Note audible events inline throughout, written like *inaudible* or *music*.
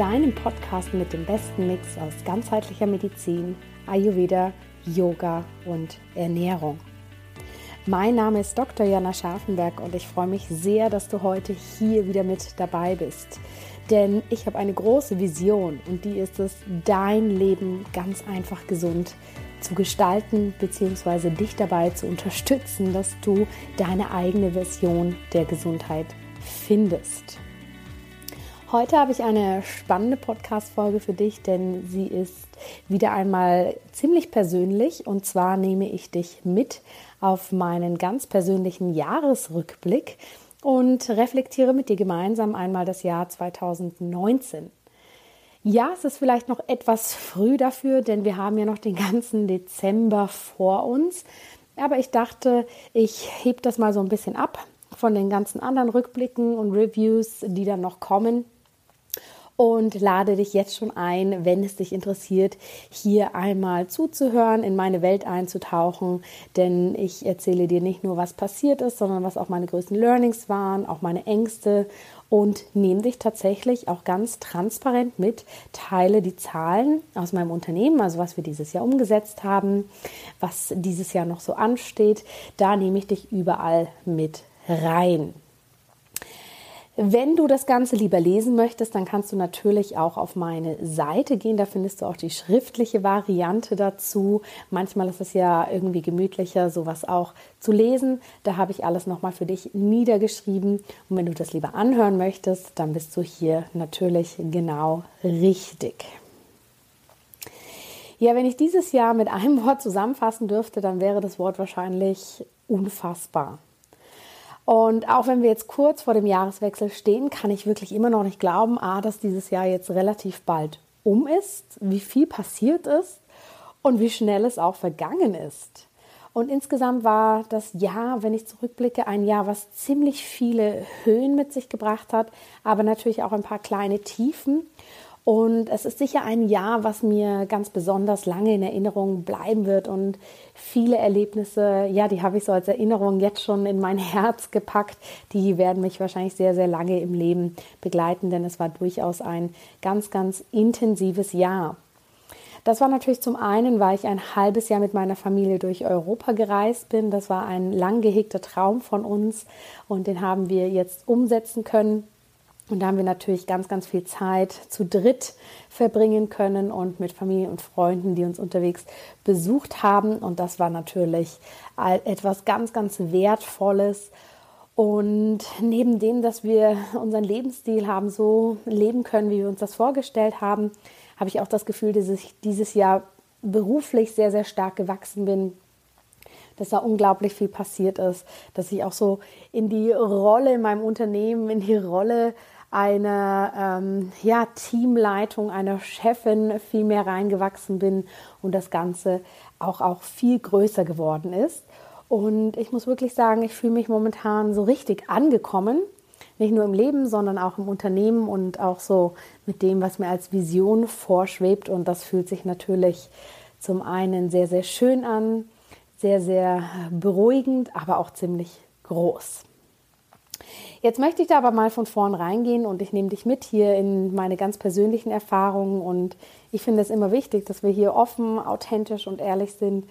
deinem Podcast mit dem besten Mix aus ganzheitlicher Medizin, Ayurveda, Yoga und Ernährung. Mein Name ist Dr. Jana Scharfenberg und ich freue mich sehr, dass du heute hier wieder mit dabei bist. Denn ich habe eine große Vision und die ist es, dein Leben ganz einfach gesund zu gestalten bzw. dich dabei zu unterstützen, dass du deine eigene Version der Gesundheit findest. Heute habe ich eine spannende Podcast-Folge für dich, denn sie ist wieder einmal ziemlich persönlich. Und zwar nehme ich dich mit auf meinen ganz persönlichen Jahresrückblick und reflektiere mit dir gemeinsam einmal das Jahr 2019. Ja, es ist vielleicht noch etwas früh dafür, denn wir haben ja noch den ganzen Dezember vor uns. Aber ich dachte, ich hebe das mal so ein bisschen ab von den ganzen anderen Rückblicken und Reviews, die dann noch kommen und lade dich jetzt schon ein, wenn es dich interessiert, hier einmal zuzuhören, in meine Welt einzutauchen, denn ich erzähle dir nicht nur, was passiert ist, sondern was auch meine größten Learnings waren, auch meine Ängste. Und nehme dich tatsächlich auch ganz transparent mit, teile die Zahlen aus meinem Unternehmen, also was wir dieses Jahr umgesetzt haben, was dieses Jahr noch so ansteht, da nehme ich dich überall mit rein. Wenn du das Ganze lieber lesen möchtest, dann kannst du natürlich auch auf meine Seite gehen. Da findest du auch die schriftliche Variante dazu. Manchmal ist es ja irgendwie gemütlicher, sowas auch zu lesen. Da habe ich alles nochmal für dich niedergeschrieben. Und wenn du das lieber anhören möchtest, dann bist du hier natürlich genau richtig. Ja, wenn ich dieses Jahr mit einem *laughs* Wort zusammenfassen dürfte, dann wäre das Wort wahrscheinlich unfassbar. Und auch wenn wir jetzt kurz vor dem Jahreswechsel stehen, kann ich wirklich immer noch nicht glauben, a, dass dieses Jahr jetzt relativ bald um ist, wie viel passiert ist und wie schnell es auch vergangen ist. Und insgesamt war das Jahr, wenn ich zurückblicke, ein Jahr, was ziemlich viele Höhen mit sich gebracht hat, aber natürlich auch ein paar kleine Tiefen. Und es ist sicher ein Jahr, was mir ganz besonders lange in Erinnerung bleiben wird. Und viele Erlebnisse, ja, die habe ich so als Erinnerung jetzt schon in mein *laughs* Herz gepackt. Die werden mich wahrscheinlich sehr, sehr lange im Leben begleiten, denn es war durchaus ein ganz, ganz intensives Jahr. Das war natürlich zum einen, weil ich ein halbes Jahr mit meiner Familie durch Europa gereist bin. Das war ein lang gehegter Traum von uns und den haben wir jetzt umsetzen können. Und da haben wir natürlich ganz, ganz viel Zeit zu dritt verbringen können und mit Familie und Freunden, die uns unterwegs besucht haben. Und das war natürlich etwas ganz, ganz Wertvolles. Und neben dem, dass wir unseren Lebensstil haben so leben können, wie wir uns das vorgestellt haben, habe ich auch das Gefühl, dass ich dieses Jahr beruflich sehr, sehr stark gewachsen bin, dass da unglaublich viel passiert ist, dass ich auch so in die Rolle in meinem Unternehmen, in die Rolle einer ähm, ja, Teamleitung, einer Chefin viel mehr reingewachsen bin und das Ganze auch, auch viel größer geworden ist. Und ich muss wirklich sagen, ich fühle mich momentan so richtig angekommen. Nicht nur im Leben, sondern auch im Unternehmen und auch so mit dem, was mir als Vision vorschwebt. Und das fühlt sich natürlich zum einen sehr, sehr schön an, sehr, sehr beruhigend, aber auch ziemlich groß. Jetzt möchte ich da aber mal von vorn reingehen und ich nehme dich mit hier in meine ganz persönlichen Erfahrungen und ich finde es immer wichtig, dass wir hier offen, authentisch und ehrlich sind,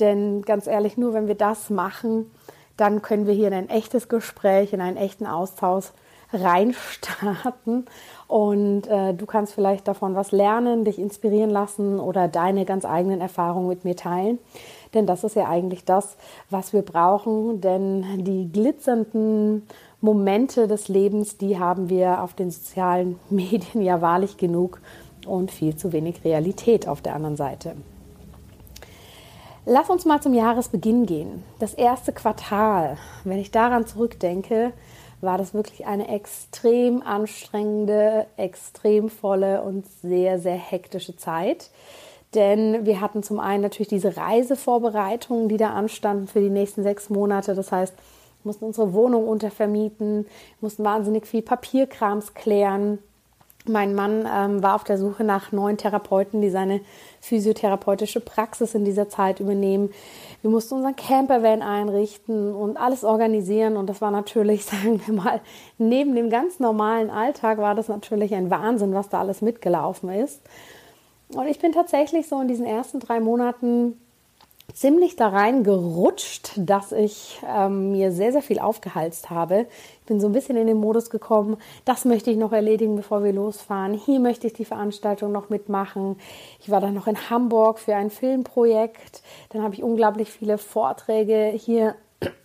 denn ganz ehrlich, nur wenn wir das machen, dann können wir hier in ein echtes Gespräch, in einen echten Austausch reinstarten und äh, du kannst vielleicht davon was lernen, dich inspirieren lassen oder deine ganz eigenen Erfahrungen mit mir teilen. Denn das ist ja eigentlich das, was wir brauchen. Denn die glitzernden Momente des Lebens, die haben wir auf den sozialen *laughs* Medien ja wahrlich genug und viel zu wenig Realität auf der anderen Seite. Lass uns mal zum Jahresbeginn gehen. Das erste Quartal, wenn ich daran zurückdenke, war das wirklich eine extrem anstrengende, extrem volle und sehr, sehr hektische Zeit. Denn wir hatten zum einen natürlich diese Reisevorbereitungen, die da anstanden für die nächsten sechs Monate. Das heißt, mussten unsere Wohnung untervermieten, mussten wahnsinnig viel Papierkrams klären, mein Mann ähm, war auf der Suche nach neuen Therapeuten, die seine physiotherapeutische Praxis in dieser Zeit übernehmen. Wir mussten unseren Campervan einrichten und alles organisieren. Und das war natürlich, *laughs* sagen wir mal, neben dem ganz normalen Alltag war das natürlich ein Wahnsinn, was da alles mitgelaufen ist. Und ich bin tatsächlich so in diesen ersten drei Monaten ziemlich da rein gerutscht, dass ich ähm, mir sehr, sehr viel aufgehalst habe. Ich bin so ein bisschen in den Modus gekommen, das möchte ich noch erledigen, bevor wir losfahren. Hier möchte ich die Veranstaltung noch mitmachen. Ich war dann noch in Hamburg für ein Filmprojekt. Dann habe ich unglaublich viele Vorträge hier *clears throat*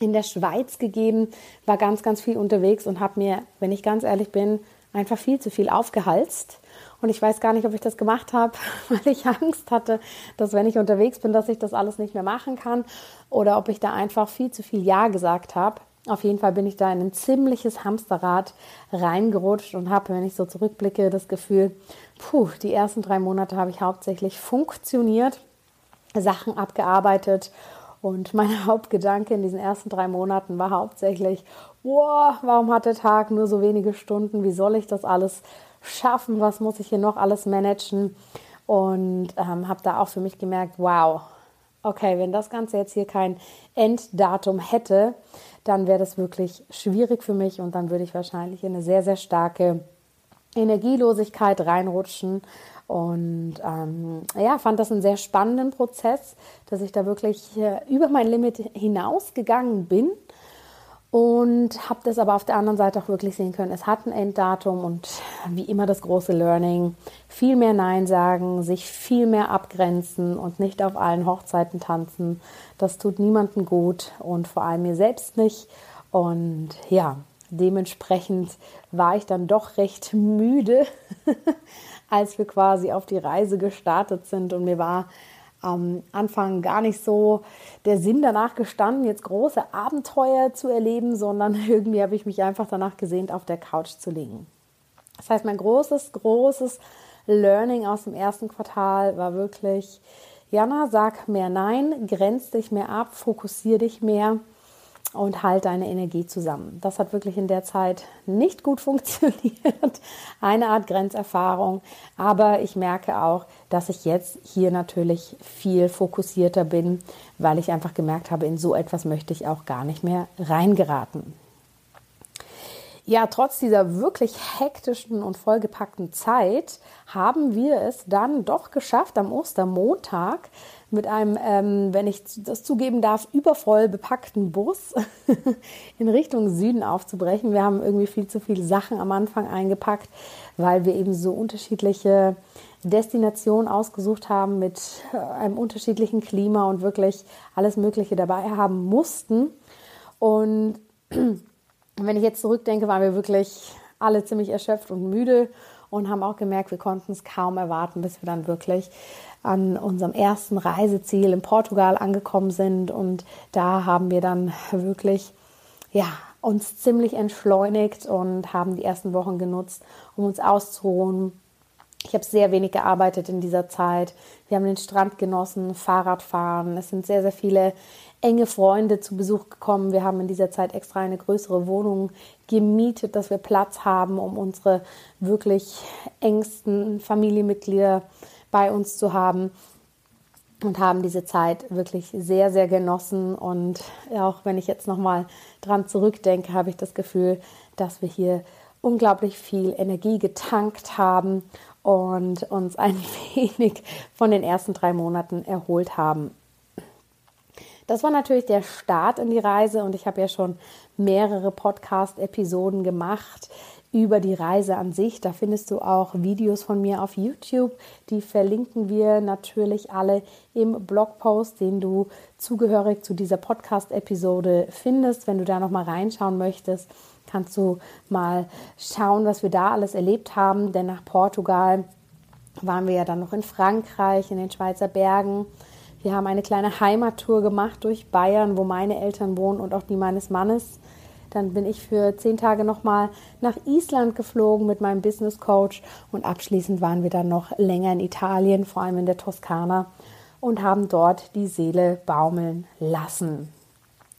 in der Schweiz gegeben, war ganz, ganz viel unterwegs und habe mir, wenn ich ganz ehrlich bin, einfach viel zu viel aufgehalst. Und ich weiß gar nicht, ob ich das gemacht habe, *laughs* weil ich Angst hatte, dass wenn ich unterwegs bin, dass ich das alles nicht mehr machen kann oder ob ich da einfach viel zu viel Ja gesagt habe. Auf jeden Fall bin ich da in ein ziemliches Hamsterrad reingerutscht und habe, wenn ich so zurückblicke, das Gefühl, puh, die ersten drei Monate habe ich hauptsächlich funktioniert, Sachen abgearbeitet und *laughs* mein Hauptgedanke in diesen ersten drei Monaten war hauptsächlich, wow, warum hat der Tag nur so wenige Stunden? Wie soll ich das alles schaffen? Was muss ich hier noch alles managen? Und ähm, habe da auch für mich gemerkt, wow, okay, wenn das Ganze jetzt hier kein Enddatum hätte, dann wäre das wirklich schwierig für mich und dann würde ich wahrscheinlich in eine sehr, sehr starke Energielosigkeit reinrutschen. Und ähm, ja, fand das einen sehr spannenden Prozess, dass ich da wirklich äh, über mein Limit hinausgegangen bin und habe das aber auf der anderen Seite auch wirklich sehen können. Es hat ein Enddatum und wie immer das große Learning, viel mehr Nein sagen, sich viel mehr abgrenzen und nicht auf allen Hochzeiten tanzen. Das tut niemandem gut und vor allem mir selbst nicht. Und ja, dementsprechend war ich dann doch recht müde, *laughs* als wir quasi auf die Reise gestartet sind und mir war am Anfang gar nicht so der Sinn danach gestanden, jetzt große Abenteuer zu erleben, sondern *laughs* irgendwie habe ich mich einfach danach gesehnt, auf der Couch zu liegen. Das heißt, mein großes, großes Learning aus dem ersten Quartal war wirklich, Jana, sag mehr Nein, grenz dich mehr ab, fokussier dich mehr und halt deine Energie zusammen. Das hat wirklich in der Zeit nicht gut *laughs* funktioniert. Eine Art Grenzerfahrung. Aber ich merke auch, dass ich jetzt hier natürlich viel fokussierter bin, weil ich einfach gemerkt habe, in so etwas möchte ich auch gar nicht mehr reingeraten. Ja, trotz dieser wirklich hektischen und vollgepackten Zeit haben wir es dann doch geschafft, am Ostermontag mit einem, ähm, wenn ich das zugeben darf, übervoll bepackten Bus *laughs* in Richtung Süden aufzubrechen. Wir haben irgendwie viel zu viele Sachen am Anfang eingepackt, weil wir eben so unterschiedliche Destinationen ausgesucht haben mit äh, einem unterschiedlichen Klima und wirklich alles Mögliche dabei haben mussten. Und *clears throat* wenn ich jetzt zurückdenke, waren wir wirklich alle ziemlich erschöpft und müde und haben auch gemerkt, wir konnten es kaum erwarten, bis wir dann wirklich an unserem ersten Reiseziel in Portugal angekommen sind. Und da haben wir dann wirklich, ja, uns ziemlich entschleunigt und haben die ersten Wochen genutzt, um uns auszuruhen, Ich habe sehr wenig gearbeitet in dieser Zeit. Wir haben den Strand genossen, Fahrradfahren. Es sind sehr, sehr viele enge Freunde zu Besuch gekommen. Wir haben in dieser Zeit extra eine größere Wohnung gemietet, dass wir Platz haben, um unsere wirklich engsten Familienmitglieder bei uns zu haben und haben diese Zeit wirklich sehr, sehr genossen. Und auch wenn ich jetzt nochmal dran zurückdenke, habe ich das Gefühl, dass wir hier unglaublich viel Energie getankt haben und uns ein *laughs* wenig von den ersten drei Monaten erholt haben. Das war natürlich der Start in die Reise und ich habe ja schon mehrere Podcast-Episoden gemacht über die Reise an sich. Da findest du auch Videos von mir auf YouTube. Die verlinken wir natürlich alle im Blogpost, den du zugehörig zu dieser Podcast-Episode findest. Wenn du da noch mal reinschauen möchtest, kannst du mal schauen, was wir da alles erlebt haben. Denn nach Portugal waren wir ja dann noch in Frankreich, in den Schweizer Bergen. Wir haben eine kleine Heimattour gemacht durch Bayern, wo meine Eltern wohnen und auch die meines Mannes. Dann bin ich für zehn Tage nochmal nach Island geflogen mit meinem Business Coach und abschließend waren wir dann noch länger in Italien, vor allem in der Toskana und haben dort die Seele baumeln lassen.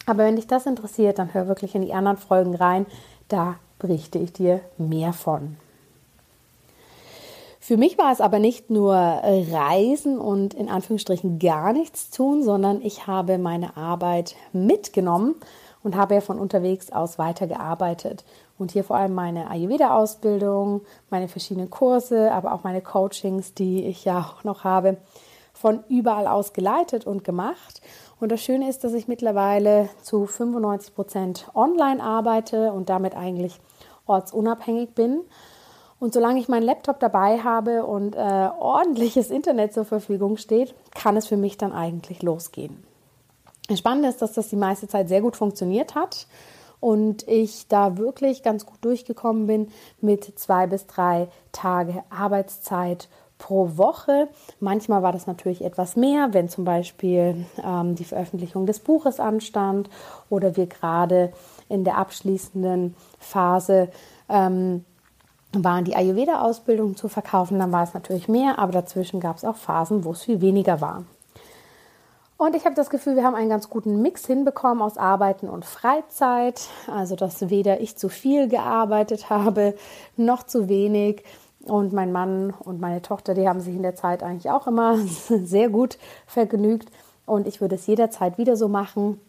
Aber wenn dich das interessiert, dann hör wirklich in die anderen Folgen rein. Da berichte ich dir mehr von. Für mich war es aber nicht nur Reisen und in Anführungsstrichen gar nichts tun, sondern ich habe meine Arbeit mitgenommen und habe ja von unterwegs aus weitergearbeitet. Und hier vor allem meine Ayurveda-Ausbildung, meine verschiedenen Kurse, aber auch meine Coachings, die ich ja auch noch habe, von überall aus geleitet und gemacht. Und das Schöne ist, dass ich mittlerweile zu 95 Prozent online arbeite und damit eigentlich ortsunabhängig bin. Und solange ich meinen Laptop dabei habe und äh, ordentliches Internet zur Verfügung steht, kann es für mich dann eigentlich losgehen. Das Spannende ist, dass das die meiste Zeit sehr gut funktioniert hat und ich da wirklich ganz gut durchgekommen bin mit zwei bis drei Tage Arbeitszeit pro Woche. Manchmal war das natürlich etwas mehr, wenn zum Beispiel ähm, die Veröffentlichung des Buches anstand oder wir gerade in der abschließenden Phase ähm, waren, die Ayurveda-Ausbildung zu verkaufen, dann war es natürlich mehr, aber dazwischen gab es auch Phasen, wo es viel weniger war. Und ich habe das Gefühl, wir haben einen ganz guten Mix hinbekommen aus Arbeiten und Freizeit. Also, dass weder ich zu viel gearbeitet habe, noch zu wenig. Und mein Mann und meine Tochter, die haben sich in der Zeit eigentlich auch immer *laughs* sehr gut vergnügt. Und ich würde es jederzeit wieder so machen.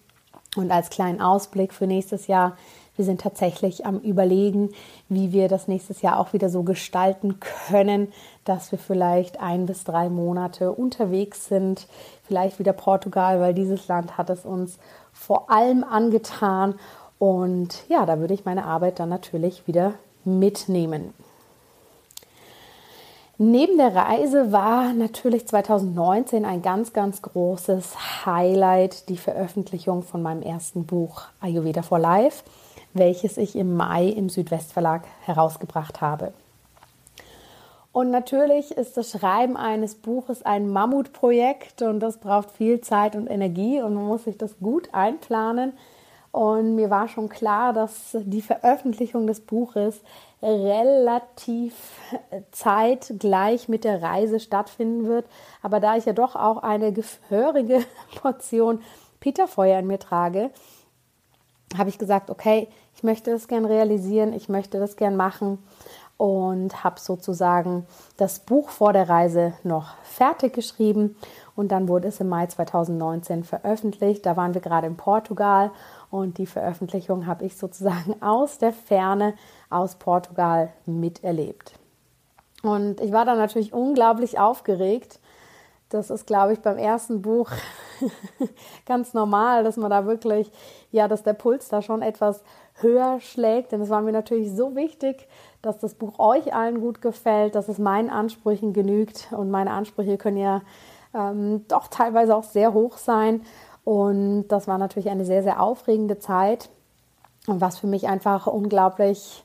Und als kleinen Ausblick für nächstes Jahr, wir sind tatsächlich am Überlegen, wie wir das nächstes Jahr auch wieder so gestalten können, dass wir vielleicht ein bis drei Monate unterwegs sind. Vielleicht wieder Portugal, weil dieses Land hat es uns vor allem angetan. Und ja, da würde ich meine Arbeit dann natürlich wieder mitnehmen. Neben der Reise war natürlich 2019 ein ganz, ganz großes Highlight die Veröffentlichung von meinem ersten Buch Ayurveda for Life, welches ich im Mai im Südwestverlag herausgebracht habe. Und natürlich ist das Schreiben eines Buches ein Mammutprojekt und das braucht viel Zeit und Energie und man muss sich das gut einplanen. Und mir war schon klar, dass die Veröffentlichung des Buches relativ zeitgleich mit der Reise stattfinden wird. Aber da ich ja doch auch eine gehörige *laughs* Portion Peterfeuer in mir trage, habe ich gesagt, okay, ich möchte das gern realisieren, ich möchte das gern machen und habe sozusagen das Buch vor der Reise noch fertig geschrieben und dann wurde es im Mai 2019 veröffentlicht. Da waren wir gerade in Portugal und die Veröffentlichung habe ich sozusagen *laughs* aus der Ferne aus Portugal miterlebt. Und ich war dann natürlich unglaublich aufgeregt. Das ist, glaube ich, beim ersten Buch *laughs* ganz normal, dass man da wirklich, ja, dass der Puls da schon etwas höher schlägt. Denn es war mir natürlich so wichtig, dass das Buch euch allen gut gefällt, dass es meinen Ansprüchen genügt. Und meine Ansprüche können ja ähm, doch teilweise auch sehr hoch sein. Und das war natürlich eine sehr, sehr aufregende Zeit. Und was für mich einfach unglaublich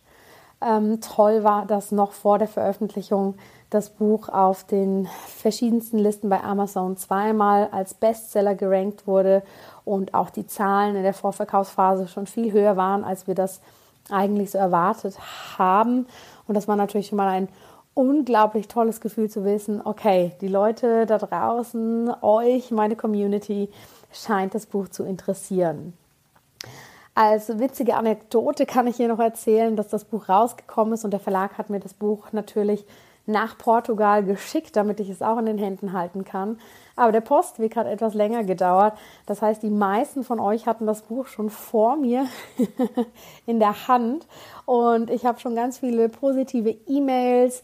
ähm, toll war, dass noch vor der Veröffentlichung das Buch auf den verschiedensten Listen bei Amazon zweimal als Bestseller gerankt wurde und auch die Zahlen in der Vorverkaufsphase schon viel höher waren, als wir das eigentlich so erwartet haben. Und das war natürlich schon mal ein unglaublich tolles Gefühl zu wissen, okay, die Leute da draußen, euch, meine Community, scheint das Buch zu interessieren. Als witzige Anekdote kann ich hier noch erzählen, dass das Buch rausgekommen ist und der Verlag hat mir das Buch natürlich nach Portugal geschickt, damit ich es auch in den Händen halten kann. Aber der Postweg hat etwas länger gedauert. Das heißt, die meisten von euch hatten das Buch schon vor mir *laughs* in der Hand. Und ich habe schon ganz viele positive E-Mails,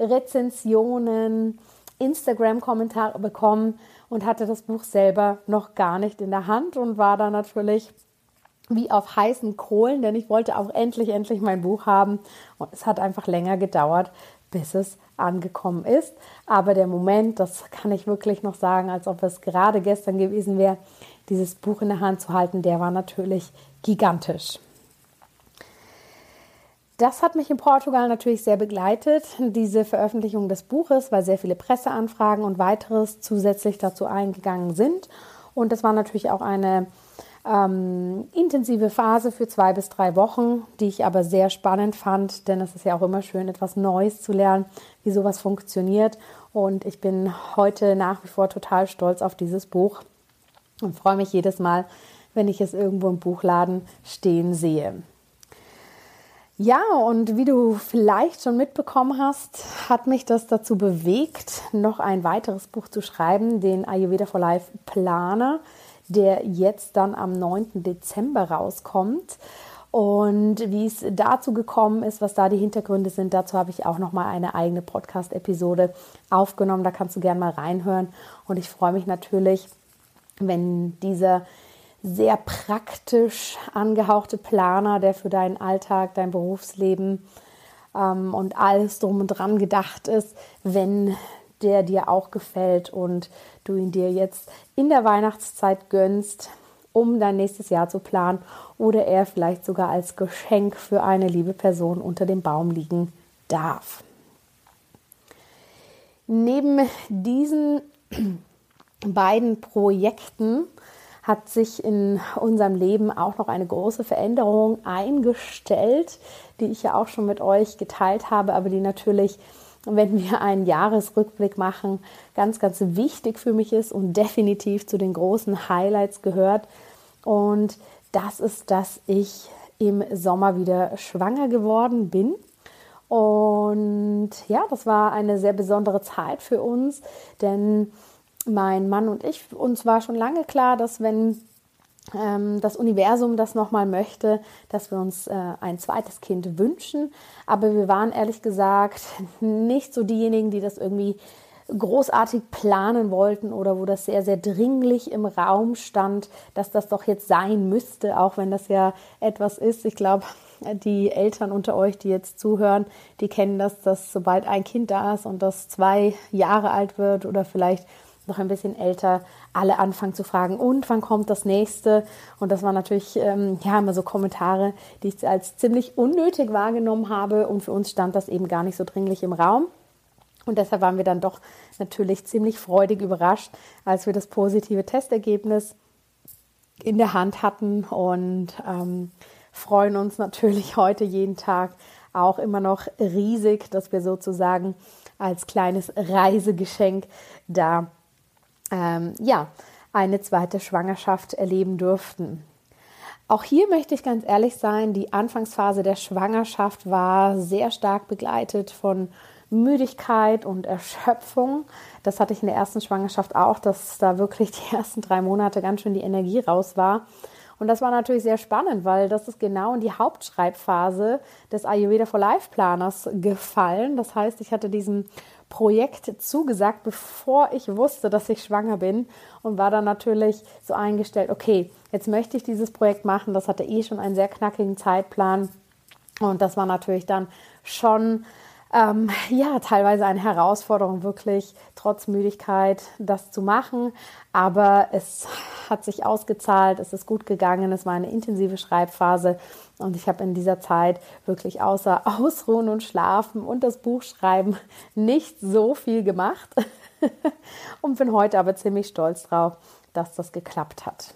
Rezensionen, Instagram-Kommentare bekommen und hatte das Buch selber noch gar nicht in der Hand und war da natürlich wie auf heißen Kohlen, denn ich wollte auch endlich, endlich mein Buch haben. Und es hat einfach länger gedauert, bis es angekommen ist. Aber der Moment, das kann ich wirklich noch sagen, als ob es gerade gestern gewesen wäre, dieses Buch in der Hand zu halten, der war natürlich gigantisch. Das hat mich in Portugal natürlich sehr begleitet, diese Veröffentlichung des Buches, weil sehr viele Presseanfragen und weiteres zusätzlich dazu eingegangen sind. Und das war natürlich auch eine ähm, intensive Phase für zwei bis drei Wochen, die ich aber sehr spannend fand, denn es ist ja auch immer schön, etwas Neues zu lernen, wie sowas funktioniert. Und ich bin heute nach wie vor total stolz auf dieses Buch und freue mich jedes Mal, wenn ich es irgendwo im Buchladen stehen sehe. Ja, und wie du vielleicht schon mitbekommen hast, hat mich das dazu bewegt, noch ein weiteres Buch zu schreiben, den Ayurveda for Life Planer der jetzt dann am 9. Dezember rauskommt. Und wie es dazu gekommen ist, was da die Hintergründe sind, dazu habe ich auch noch mal eine eigene Podcast-Episode aufgenommen. Da kannst du gerne mal reinhören. Und ich freue mich natürlich, wenn dieser sehr praktisch angehauchte Planer, der für deinen Alltag, dein Berufsleben ähm, und alles drum und dran gedacht ist, wenn der dir auch gefällt und du ihn dir jetzt in der Weihnachtszeit gönnst, um dein nächstes Jahr zu planen oder er vielleicht sogar als Geschenk für eine liebe Person unter dem Baum liegen darf. Neben diesen *clears throat* beiden Projekten hat sich in unserem Leben auch noch eine große Veränderung eingestellt, die ich ja auch schon mit euch geteilt habe, aber die natürlich wenn wir einen Jahresrückblick machen, ganz, ganz wichtig für mich ist und definitiv zu den großen Highlights gehört. Und das ist, dass ich im Sommer wieder schwanger geworden bin. Und ja, das war eine sehr besondere Zeit für uns, denn mein Mann und ich, uns war schon lange klar, dass wenn das Universum das nochmal möchte, dass wir uns äh, ein zweites Kind wünschen. Aber wir waren ehrlich gesagt *laughs* nicht so diejenigen, die das irgendwie großartig planen wollten oder wo das sehr, sehr dringlich im Raum stand, dass das doch jetzt sein müsste, auch wenn das ja etwas ist. Ich glaube, *laughs* die Eltern unter euch, die jetzt zuhören, die kennen das, dass sobald ein Kind da ist und das zwei Jahre alt wird oder vielleicht noch ein bisschen älter, alle anfangen zu fragen, und wann kommt das nächste? Und das waren natürlich ähm, ja immer so Kommentare, die ich als ziemlich unnötig wahrgenommen habe. Und für uns stand das eben gar nicht so dringlich im Raum. Und deshalb waren wir dann doch natürlich ziemlich freudig überrascht, als wir das positive Testergebnis in der Hand hatten und ähm, freuen uns natürlich *laughs* heute jeden Tag auch immer noch riesig, dass wir sozusagen als kleines Reisegeschenk da ähm, ja, eine zweite Schwangerschaft erleben durften. Auch hier möchte ich ganz ehrlich sein, die Anfangsphase der Schwangerschaft war sehr stark begleitet von Müdigkeit und Erschöpfung. Das hatte ich in der ersten Schwangerschaft auch, dass da wirklich die *laughs* ersten drei Monate ganz schön die Energie raus war. Und das war natürlich sehr spannend, weil das ist genau in die Hauptschreibphase des Ayurveda for Life Planers gefallen. Das heißt, ich hatte diesen Projekt zugesagt, bevor ich wusste, dass ich schwanger bin und war dann natürlich so eingestellt, okay, jetzt möchte ich dieses Projekt machen. Das hatte eh schon einen sehr knackigen Zeitplan und das war natürlich dann schon ähm, ja, teilweise eine Herausforderung, wirklich trotz Müdigkeit das zu machen. Aber es hat sich ausgezahlt, es ist gut gegangen, es war eine intensive Schreibphase und ich habe in dieser Zeit wirklich außer *laughs* Ausruhen und Schlafen und das Buch schreiben nicht so viel gemacht *laughs* und bin heute aber ziemlich stolz drauf, dass das geklappt hat.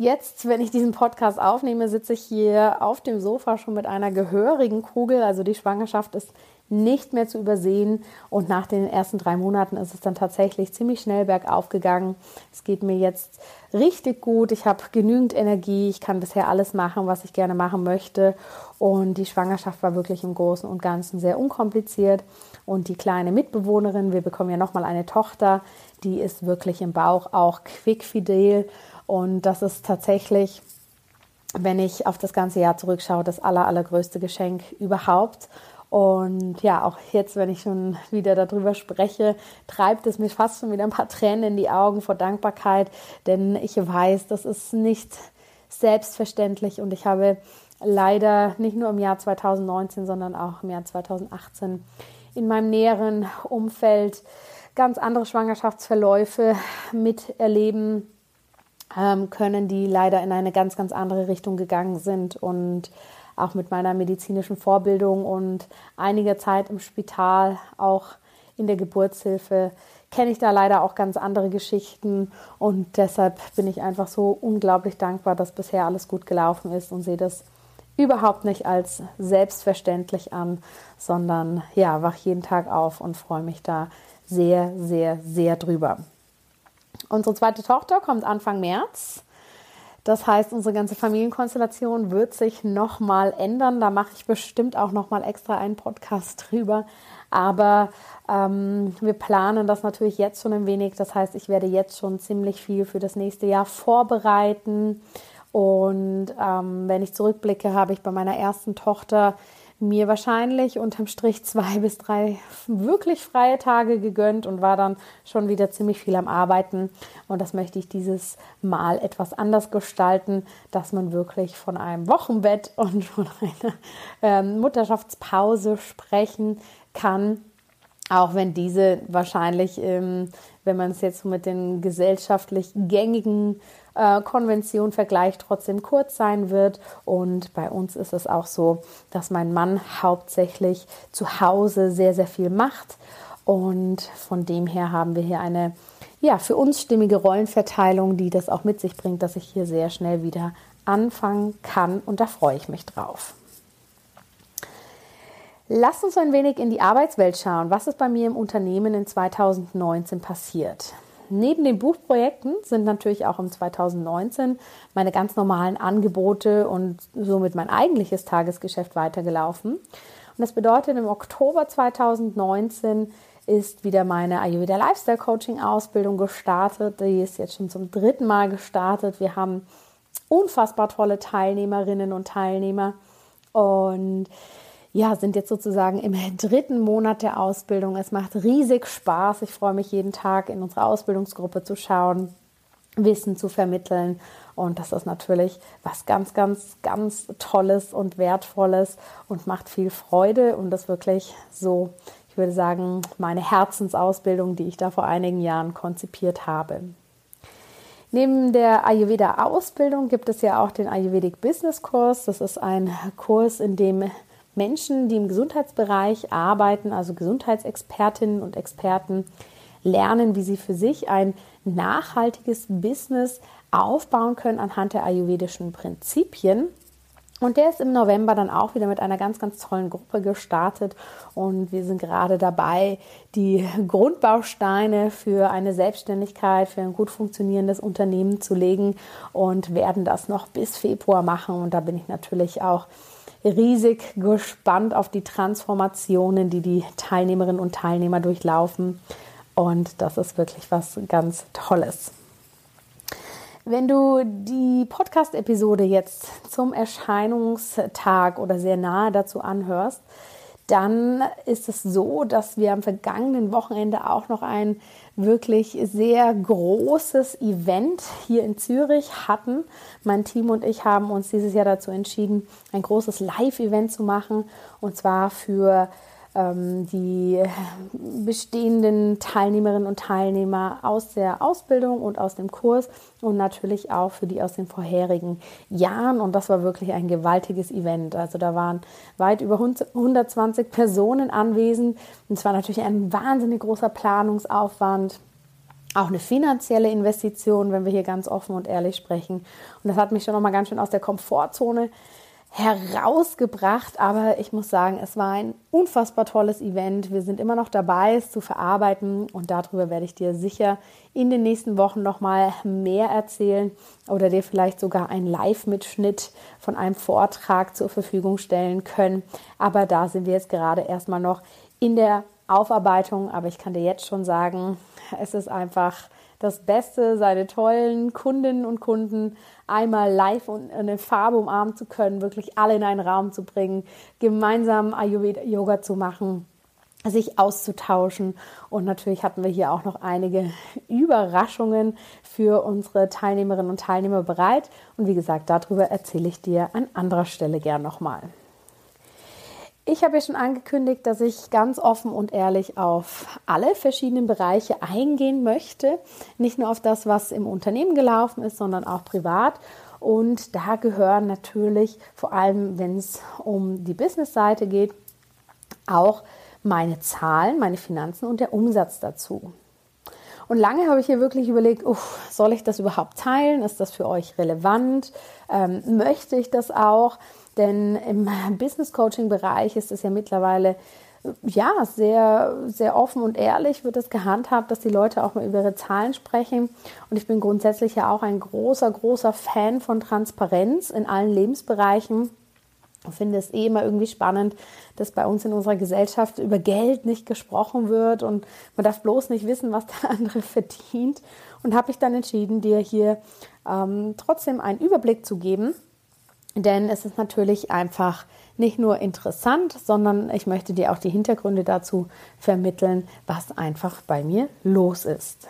Jetzt, wenn ich diesen Podcast aufnehme, sitze ich hier auf dem Sofa schon mit einer gehörigen Kugel. Also die Schwangerschaft ist nicht mehr zu übersehen. Und nach den ersten drei Monaten ist es dann tatsächlich ziemlich schnell bergauf gegangen. Es geht mir jetzt richtig gut. Ich habe genügend Energie. Ich kann bisher alles machen, was ich gerne machen möchte. Und die Schwangerschaft war wirklich im Großen und Ganzen sehr unkompliziert. Und die kleine Mitbewohnerin, wir bekommen ja nochmal eine Tochter, die ist wirklich im Bauch auch quickfidel. Und das ist tatsächlich, wenn ich auf das ganze Jahr zurückschaue, das aller, allergrößte Geschenk überhaupt. Und ja, auch jetzt, wenn ich schon wieder darüber spreche, treibt es mir fast schon wieder ein paar Tränen in die Augen vor Dankbarkeit, denn ich weiß, das ist nicht selbstverständlich. Und ich habe leider nicht nur im Jahr 2019, sondern auch im Jahr 2018 in meinem näheren Umfeld ganz andere Schwangerschaftsverläufe miterleben ähm, können, die leider in eine ganz, ganz andere Richtung gegangen sind. Und auch mit meiner medizinischen Vorbildung und einiger Zeit im Spital, auch in der Geburtshilfe, kenne ich da leider auch ganz andere Geschichten und deshalb bin ich einfach so unglaublich dankbar, dass bisher alles gut gelaufen ist und sehe das überhaupt nicht als selbstverständlich an, sondern ja, wach jeden Tag auf und freue mich da sehr, sehr, sehr drüber. Unsere zweite Tochter kommt Anfang März das heißt, unsere ganze Familienkonstellation wird sich nochmal ändern. Da mache ich bestimmt auch nochmal extra einen Podcast drüber. Aber ähm, wir planen das natürlich jetzt schon ein wenig. Das heißt, ich werde jetzt schon ziemlich viel für das nächste Jahr vorbereiten. Und ähm, wenn ich zurückblicke, habe ich bei meiner ersten Tochter mir wahrscheinlich unterm Strich zwei bis drei wirklich freie Tage gegönnt und war dann schon wieder ziemlich viel am Arbeiten. Und das möchte ich dieses Mal etwas anders gestalten, dass man wirklich von einem Wochenbett *laughs* und von einer ähm, Mutterschaftspause sprechen kann. Auch wenn diese wahrscheinlich, ähm, wenn man es jetzt mit den gesellschaftlich gängigen äh, Konvention Vergleich trotzdem kurz sein wird. Und bei uns ist es auch so, dass mein Mann hauptsächlich zu Hause sehr, sehr viel macht. Und von dem her haben wir hier eine ja, für uns stimmige Rollenverteilung, die das auch mit sich bringt, dass ich hier sehr schnell wieder anfangen kann. Und da freue ich mich drauf. Lass uns ein wenig in die Arbeitswelt schauen. Was ist bei mir im Unternehmen in 2019 passiert? Neben den Buchprojekten sind natürlich auch im 2019 meine ganz normalen Angebote und somit mein eigentliches Tagesgeschäft weitergelaufen. Und das bedeutet, im Oktober 2019 ist wieder meine Ayurveda Lifestyle Coaching Ausbildung gestartet. Die ist jetzt schon zum dritten Mal gestartet. Wir haben unfassbar tolle Teilnehmerinnen und Teilnehmer und ja, sind jetzt sozusagen im dritten Monat der Ausbildung. Es macht riesig Spaß. Ich freue mich jeden Tag in unsere Ausbildungsgruppe zu schauen, Wissen zu vermitteln. Und das ist natürlich was ganz, ganz, ganz Tolles und Wertvolles und macht viel Freude. Und das wirklich so, ich würde sagen, meine Herzensausbildung, die ich da vor einigen Jahren konzipiert habe. Neben der Ayurveda-Ausbildung gibt es ja auch den Ayurvedic Business Kurs. Das ist ein Kurs, in dem Menschen, die im Gesundheitsbereich arbeiten, also Gesundheitsexpertinnen und Experten, lernen, wie sie für sich ein nachhaltiges Business aufbauen können anhand der ayurvedischen Prinzipien. Und der ist im November dann auch wieder mit einer ganz, ganz tollen Gruppe gestartet. Und wir sind gerade dabei, die Grundbausteine für eine Selbstständigkeit, für ein gut funktionierendes Unternehmen zu legen und werden das noch bis Februar machen. Und da bin ich natürlich auch riesig gespannt auf die Transformationen, die die Teilnehmerinnen und Teilnehmer durchlaufen. Und das ist wirklich was ganz Tolles. Wenn du die Podcast-Episode jetzt zum Erscheinungstag oder sehr nahe dazu anhörst, dann ist es so, dass wir am vergangenen Wochenende auch noch ein wirklich sehr großes Event hier in Zürich hatten. Mein Team und ich haben uns dieses Jahr dazu entschieden, ein großes Live-Event zu machen und zwar für die bestehenden Teilnehmerinnen und Teilnehmer aus der Ausbildung und aus dem Kurs und natürlich auch für die aus den vorherigen Jahren. Und das war wirklich ein gewaltiges Event. Also da waren weit über 120 Personen anwesend. Und es war natürlich ein wahnsinnig großer Planungsaufwand auch eine finanzielle Investition, wenn wir hier ganz offen und ehrlich sprechen. Und das hat mich schon nochmal ganz schön aus der Komfortzone herausgebracht. Aber ich muss sagen, es war ein unfassbar tolles Event. Wir sind immer noch dabei, es zu verarbeiten und darüber werde ich dir sicher in den nächsten Wochen noch mal mehr erzählen oder dir vielleicht sogar einen Live-Mitschnitt von einem Vortrag zur Verfügung stellen können. Aber da sind wir jetzt gerade erstmal noch in der Aufarbeitung. Aber ich kann dir jetzt schon sagen, es ist einfach das Beste, seine tollen Kundinnen und Kunden einmal live und eine Farbe umarmen zu können, wirklich alle in einen Raum zu bringen, gemeinsam Ayurveda-Yoga zu machen sich auszutauschen. Und natürlich hatten wir hier auch noch einige Überraschungen für unsere Teilnehmerinnen und Teilnehmer bereit. Und wie gesagt, darüber erzähle ich dir an anderer Stelle gern nochmal. Ich habe ja schon angekündigt, dass ich ganz offen und ehrlich auf alle verschiedenen Bereiche eingehen möchte. Nicht nur auf das, was im Unternehmen gelaufen ist, sondern auch privat. Und da gehören natürlich, vor allem wenn es um die Business-Seite geht, auch meine Zahlen, meine Finanzen und der Umsatz dazu. Und lange habe ich hier wirklich überlegt, uff, soll ich das überhaupt teilen? Ist das für euch relevant? Ähm, möchte ich das auch? Denn im Business Coaching Bereich ist es ja mittlerweile ja, sehr, sehr offen und ehrlich wird es gehandhabt, dass die Leute auch mal über ihre Zahlen sprechen. Und ich bin grundsätzlich ja auch ein großer, großer Fan von Transparenz in allen Lebensbereichen. Ich finde es eh immer irgendwie spannend, dass bei uns in unserer Gesellschaft über Geld nicht gesprochen wird und man darf bloß nicht wissen, was der *laughs* andere verdient. Und habe ich dann entschieden, dir hier ähm, trotzdem einen Überblick zu geben denn es ist natürlich einfach nicht nur interessant, sondern ich möchte dir auch die Hintergründe dazu vermitteln, was einfach bei mir los ist.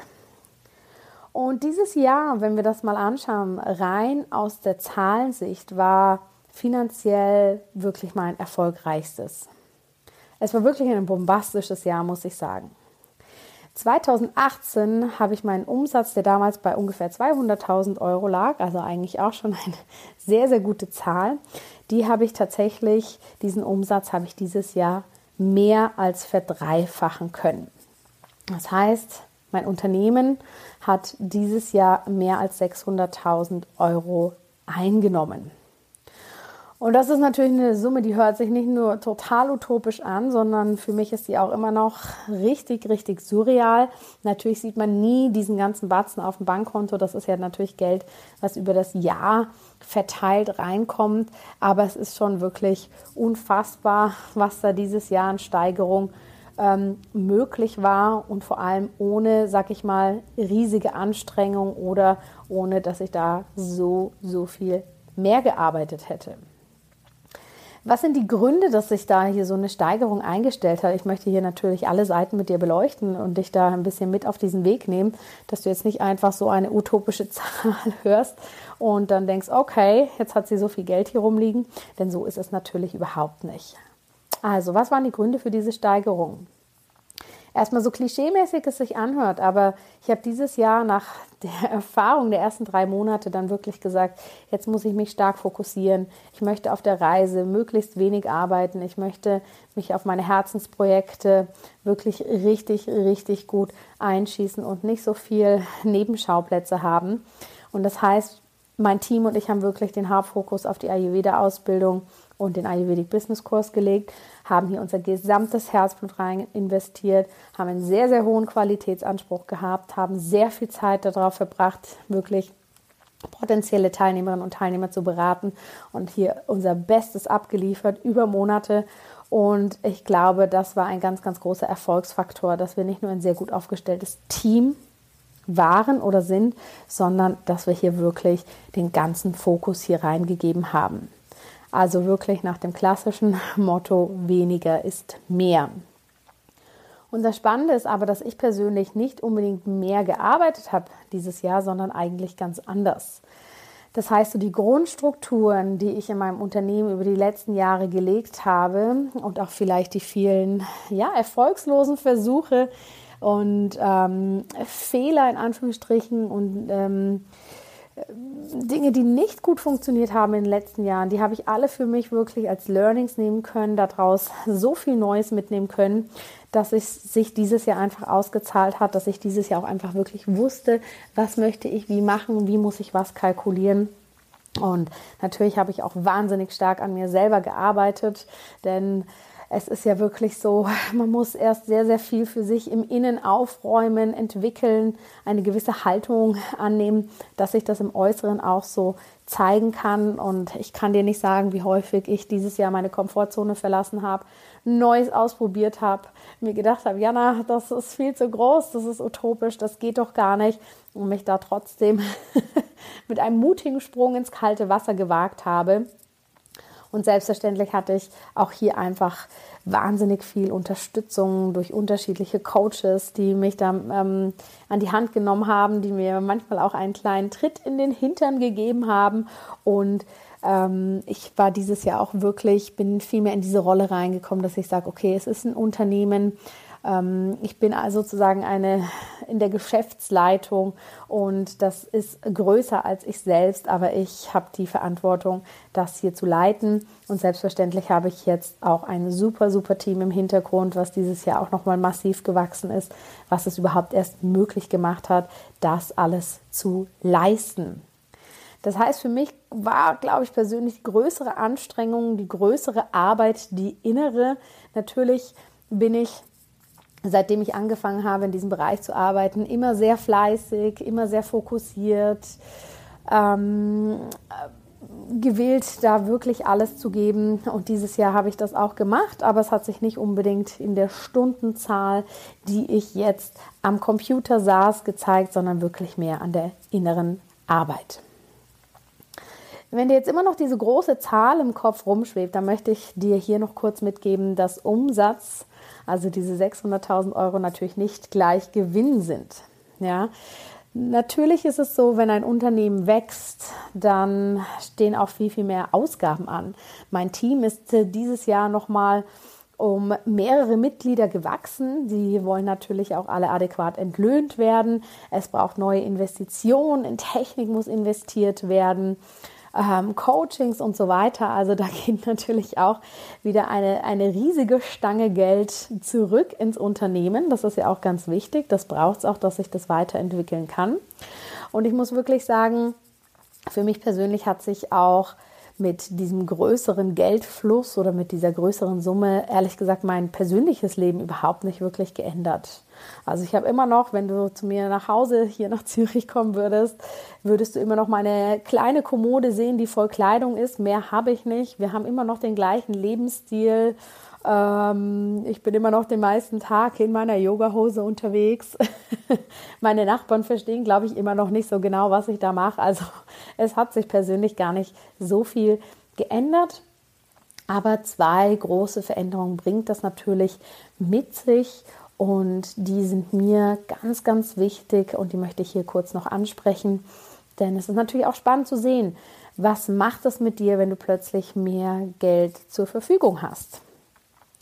Und dieses Jahr, wenn wir das mal anschauen, rein aus der Zahlensicht, war finanziell wirklich mein erfolgreichstes. Es war wirklich ein bombastisches Jahr, muss ich sagen. 2018 habe ich meinen Umsatz, der damals bei ungefähr 200.000 Euro lag, also eigentlich auch schon eine *laughs* sehr, sehr gute Zahl, die habe ich tatsächlich, diesen Umsatz habe ich dieses Jahr mehr als verdreifachen können. Das heißt, mein Unternehmen hat dieses Jahr mehr als 600.000 Euro eingenommen. Und das ist natürlich eine Summe, die hört sich nicht nur total utopisch an, sondern für mich ist sie auch immer noch richtig, richtig surreal. Natürlich sieht man nie diesen ganzen Batzen auf dem Bankkonto. Das ist ja natürlich Geld, was über das Jahr verteilt reinkommt. Aber es ist schon wirklich unfassbar, was da dieses Jahr an Steigerung ähm, möglich war und vor allem ohne, sag ich mal, riesige Anstrengung oder ohne, dass ich da so, so viel mehr gearbeitet hätte. Was sind die Gründe, dass sich da hier so eine Steigerung eingestellt hat? Ich möchte hier natürlich alle Seiten mit dir beleuchten und dich da ein bisschen mit auf diesen Weg nehmen, dass du jetzt nicht einfach so eine utopische *laughs* Zahl hörst und dann denkst, okay, jetzt hat sie so viel Geld hier rumliegen, denn so ist es natürlich überhaupt nicht. Also, was waren die Gründe für diese Steigerung? Erstmal so klischeemäßig es sich anhört, aber ich habe dieses Jahr nach der *laughs* Erfahrung der ersten drei Monate dann wirklich gesagt, jetzt muss ich mich stark fokussieren. Ich möchte auf der Reise möglichst wenig arbeiten. Ich möchte mich auf meine Herzensprojekte wirklich richtig, richtig gut einschießen und nicht so viel *laughs* Nebenschauplätze haben. Und das heißt, mein Team und ich haben wirklich den Hauptfokus auf die Ayurveda-Ausbildung und den Ayurvedic Business Kurs gelegt, haben hier unser gesamtes Herzblut rein investiert, haben einen sehr, sehr hohen Qualitätsanspruch gehabt, haben sehr viel Zeit darauf verbracht, wirklich potenzielle Teilnehmerinnen und Teilnehmer zu beraten und hier unser Bestes abgeliefert über Monate. Und ich glaube, das war ein ganz, ganz großer Erfolgsfaktor, dass wir nicht nur ein sehr gut aufgestelltes Team waren oder sind, sondern dass wir hier wirklich den ganzen Fokus hier reingegeben haben. Also wirklich nach dem klassischen *laughs* Motto, weniger ist mehr. Und das Spannende ist aber, dass ich persönlich nicht unbedingt mehr gearbeitet habe dieses Jahr, sondern eigentlich ganz anders. Das heißt, so die Grundstrukturen, die ich in meinem Unternehmen über die letzten Jahre gelegt habe und auch vielleicht die vielen ja, erfolgslosen Versuche und ähm, Fehler in Anführungsstrichen und ähm, Dinge, die nicht gut funktioniert haben in den letzten Jahren, die habe ich alle für mich wirklich als Learnings nehmen können, daraus so viel Neues mitnehmen können, dass es sich dieses Jahr einfach ausgezahlt hat, dass ich dieses Jahr auch einfach wirklich wusste, was möchte ich wie machen, wie muss ich was kalkulieren. Und natürlich habe ich auch wahnsinnig stark an mir selber gearbeitet, denn es ist ja wirklich so, *laughs* man muss erst sehr, sehr viel für sich im Innen aufräumen, entwickeln, eine gewisse Haltung annehmen, dass sich das im Äußeren auch so zeigen kann. Und ich kann dir nicht sagen, wie häufig ich dieses Jahr meine Komfortzone verlassen habe, Neues ausprobiert habe, mir gedacht habe, Jana, das ist viel zu groß, das ist utopisch, das geht doch gar nicht. Und mich da trotzdem *laughs* mit einem mutigen Sprung ins kalte Wasser gewagt habe und selbstverständlich hatte ich auch hier einfach wahnsinnig viel Unterstützung durch unterschiedliche Coaches, die mich da ähm, an die Hand genommen haben, die mir manchmal auch einen kleinen Tritt in den Hintern gegeben haben. Und ähm, ich war dieses Jahr auch wirklich, bin viel mehr in diese Rolle reingekommen, dass ich sage, okay, es ist ein Unternehmen, ich bin also sozusagen eine in der Geschäftsleitung und das ist größer als ich selbst, aber ich habe die Verantwortung, das hier zu leiten. Und selbstverständlich habe ich jetzt auch ein super, super Team im Hintergrund, was dieses Jahr auch nochmal massiv gewachsen ist, was es überhaupt erst möglich gemacht hat, das alles zu leisten. Das heißt, für mich war, glaube ich, persönlich die größere Anstrengung, die größere Arbeit, die innere. Natürlich bin ich seitdem ich angefangen habe, in diesem Bereich zu arbeiten, immer sehr fleißig, immer sehr fokussiert, ähm, gewählt, da wirklich alles zu geben. Und dieses Jahr habe ich das auch gemacht, aber es hat sich nicht unbedingt in der Stundenzahl, die ich jetzt am Computer saß, gezeigt, sondern wirklich mehr an der inneren Arbeit. Wenn dir jetzt immer noch diese große Zahl im Kopf rumschwebt, dann möchte ich dir hier noch kurz mitgeben, dass Umsatz also diese 600.000 Euro natürlich nicht gleich Gewinn sind. Ja, Natürlich ist es so, wenn ein Unternehmen wächst, dann stehen auch viel, viel mehr Ausgaben an. Mein Team ist dieses Jahr nochmal um mehrere Mitglieder gewachsen. Die wollen natürlich auch alle adäquat entlöhnt werden. Es braucht neue Investitionen, in Technik muss investiert werden ähm, Coachings und so weiter. Also da *laughs* geht natürlich auch wieder eine, eine riesige Stange Geld zurück ins Unternehmen. Das ist ja auch ganz wichtig. Das braucht es auch, dass sich das weiterentwickeln kann. Und ich muss wirklich sagen, für mich persönlich hat sich auch mit diesem größeren Geldfluss oder mit dieser größeren Summe, ehrlich gesagt, mein persönliches Leben überhaupt nicht wirklich geändert. Also ich habe immer noch, wenn du zu mir nach Hause hier nach Zürich kommen würdest, würdest du immer noch meine kleine Kommode sehen, die voll Kleidung ist. Mehr habe ich nicht. Wir haben immer noch den gleichen Lebensstil. Ähm, ich bin immer noch den meisten Tag in meiner Yogahose unterwegs. *laughs* Meine Nachbarn verstehen, glaube ich, immer noch nicht so genau, was ich da mache. Also *laughs* es hat sich persönlich gar nicht so viel geändert. Aber zwei große Veränderungen bringt das natürlich mit sich und die sind mir ganz, ganz wichtig und die möchte ich hier kurz noch ansprechen. Denn es ist natürlich auch spannend zu sehen, was macht es mit dir, wenn du plötzlich mehr Geld zur Verfügung hast.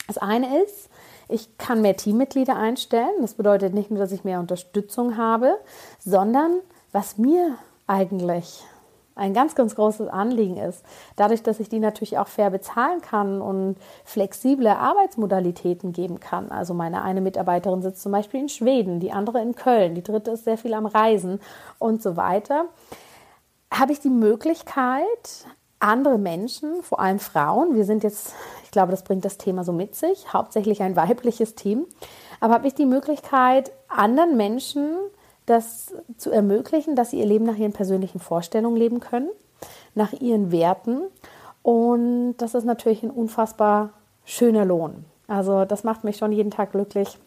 Das eine ist, ich kann mehr Teammitglieder einstellen. Das bedeutet nicht nur, dass ich mehr Unterstützung habe, sondern was mir eigentlich ein ganz, ganz großes Anliegen ist. Dadurch, dass ich die natürlich auch fair bezahlen kann und flexible Arbeitsmodalitäten geben kann. Also meine eine Mitarbeiterin sitzt zum Beispiel in Schweden, die andere in Köln, die dritte ist sehr viel am Reisen und so weiter. Habe ich die Möglichkeit, andere Menschen, vor allem Frauen, wir sind jetzt, ich glaube, das bringt das Thema so mit sich, hauptsächlich ein weibliches Team, aber habe ich die Möglichkeit, anderen Menschen das zu ermöglichen, dass sie ihr Leben nach ihren persönlichen Vorstellungen leben können, nach ihren Werten. Und das ist natürlich ein unfassbar schöner Lohn. Also das macht mich schon jeden Tag glücklich,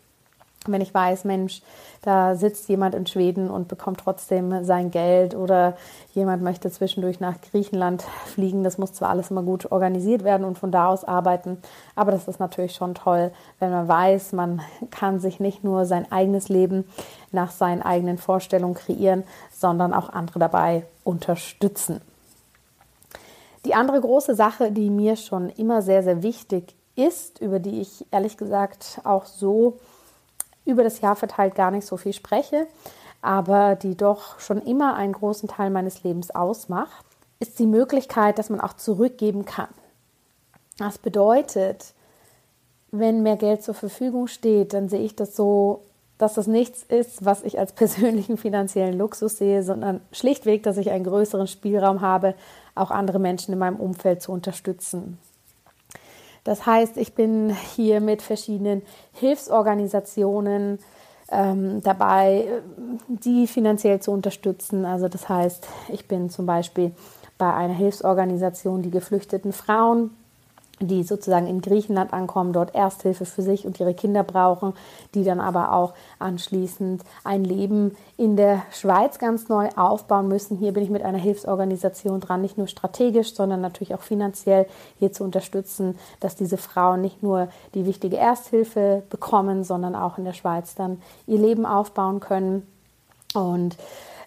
wenn ich weiß, Mensch, da sitzt jemand in Schweden und bekommt trotzdem sein Geld oder jemand möchte zwischendurch nach Griechenland *laughs* fliegen. Das muss zwar alles immer gut organisiert werden und von da aus arbeiten, aber das ist natürlich schon toll, wenn man weiß, man *laughs* kann sich nicht nur sein eigenes Leben nach seinen eigenen Vorstellungen kreieren, sondern auch andere dabei unterstützen. Die andere große Sache, die mir schon immer sehr, sehr wichtig ist, über die ich ehrlich gesagt auch so über das Jahr verteilt gar nicht so viel spreche, aber die doch schon immer einen großen Teil meines Lebens ausmacht, ist die Möglichkeit, dass man auch zurückgeben kann. Das bedeutet, wenn mehr Geld zur Verfügung steht, dann sehe ich das so, dass das nichts ist, was ich als persönlichen finanziellen Luxus sehe, sondern schlichtweg, dass ich einen größeren Spielraum habe, auch andere Menschen in meinem Umfeld zu unterstützen. Das heißt, ich bin hier mit verschiedenen Hilfsorganisationen ähm, dabei, die finanziell zu unterstützen. Also das heißt, ich bin zum Beispiel bei einer Hilfsorganisation, die geflüchteten Frauen die sozusagen in Griechenland ankommen, dort Ersthilfe für sich und ihre Kinder brauchen, die dann aber auch anschließend ein Leben in der Schweiz ganz neu aufbauen müssen. Hier bin ich mit einer Hilfsorganisation dran, nicht nur strategisch, sondern natürlich auch finanziell hier zu unterstützen, dass diese Frauen nicht nur die wichtige Ersthilfe bekommen, sondern auch in der Schweiz dann ihr Leben aufbauen können. Und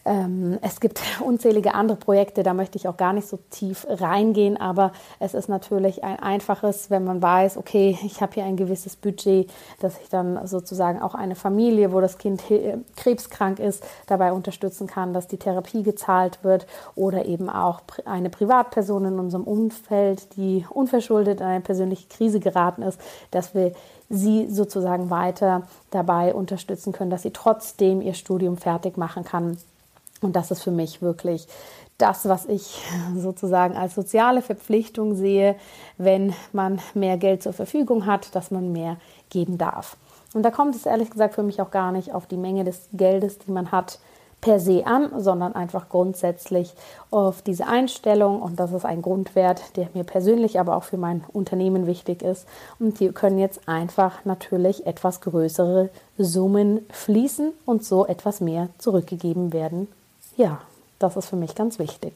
ähm, es gibt *laughs* unzählige andere Projekte, da möchte ich auch gar nicht so tief reingehen, aber es ist natürlich ein einfaches, wenn man weiß, okay, *laughs* ich habe hier ein gewisses Budget, dass ich dann sozusagen auch eine Familie, wo das Kind krebskrank ist, dabei unterstützen kann, dass die Therapie gezahlt wird oder eben auch eine Privatperson in unserem Umfeld, die unverschuldet in eine persönliche Krise geraten ist, dass wir sie sozusagen weiter dabei unterstützen können, dass sie trotzdem ihr Studium fertig machen kann und das ist für mich wirklich das, was ich sozusagen als soziale Verpflichtung sehe, wenn man mehr Geld zur Verfügung hat, dass man mehr geben darf. Und da kommt es ehrlich gesagt für mich auch gar nicht auf die Menge des Geldes, die man hat, per se an, sondern einfach grundsätzlich auf diese Einstellung. Und das ist ein Grundwert, der mir persönlich, aber auch für mein Unternehmen wichtig ist. Und hier können jetzt einfach natürlich etwas größere Summen fließen und so etwas mehr zurückgegeben werden ja, das ist für mich ganz wichtig.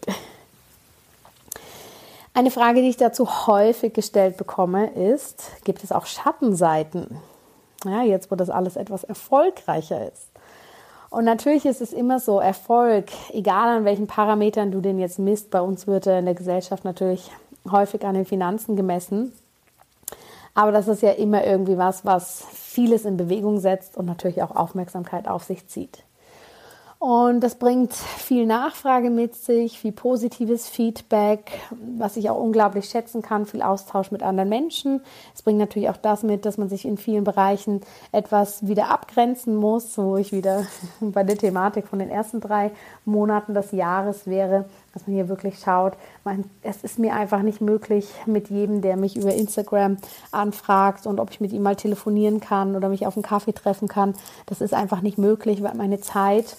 Eine Frage, die ich dazu häufig gestellt bekomme, ist, gibt es auch Schattenseiten? Ja, jetzt, wo das alles etwas erfolgreicher ist. Und natürlich ist es immer so, Erfolg, egal an welchen Parametern du den jetzt misst, bei uns wird er in der Gesellschaft natürlich häufig an den Finanzen gemessen. Aber das ist ja immer irgendwie was, was vieles in Bewegung setzt und natürlich auch Aufmerksamkeit auf sich zieht. Und das bringt viel Nachfrage mit sich, viel positives Feedback, was ich auch unglaublich schätzen kann, viel Austausch mit anderen Menschen. Es bringt natürlich auch das mit, dass man sich in vielen Bereichen etwas wieder abgrenzen muss, wo ich wieder *laughs* bei der Thematik von den ersten drei Monaten des Jahres wäre, dass man hier wirklich schaut. Man, es ist mir einfach nicht möglich, mit jedem, der mich über Instagram anfragt und ob ich mit ihm mal telefonieren kann oder mich auf einen Kaffee treffen kann. Das ist einfach nicht möglich, weil meine Zeit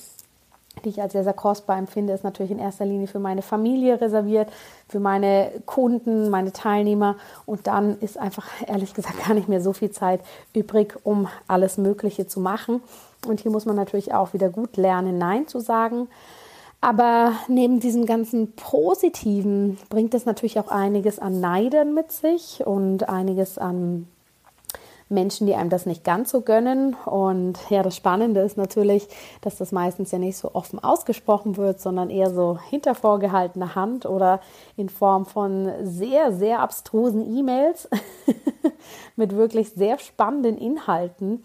die ich als sehr, sehr kostbar empfinde, ist natürlich in erster Linie für meine Familie reserviert, für meine Kunden, meine Teilnehmer. Und dann ist einfach ehrlich gesagt gar nicht mehr so viel Zeit übrig, um alles Mögliche zu machen. Und hier muss man natürlich auch wieder gut lernen, Nein zu sagen. Aber neben diesem ganzen Positiven bringt es natürlich auch einiges an Neidern mit sich und einiges an Menschen, die einem das nicht ganz so gönnen. Und ja, das Spannende ist natürlich, dass das meistens ja nicht so offen ausgesprochen wird, sondern eher so hinter vorgehaltener Hand oder in Form von sehr, sehr abstrusen E-Mails *laughs* mit wirklich sehr spannenden Inhalten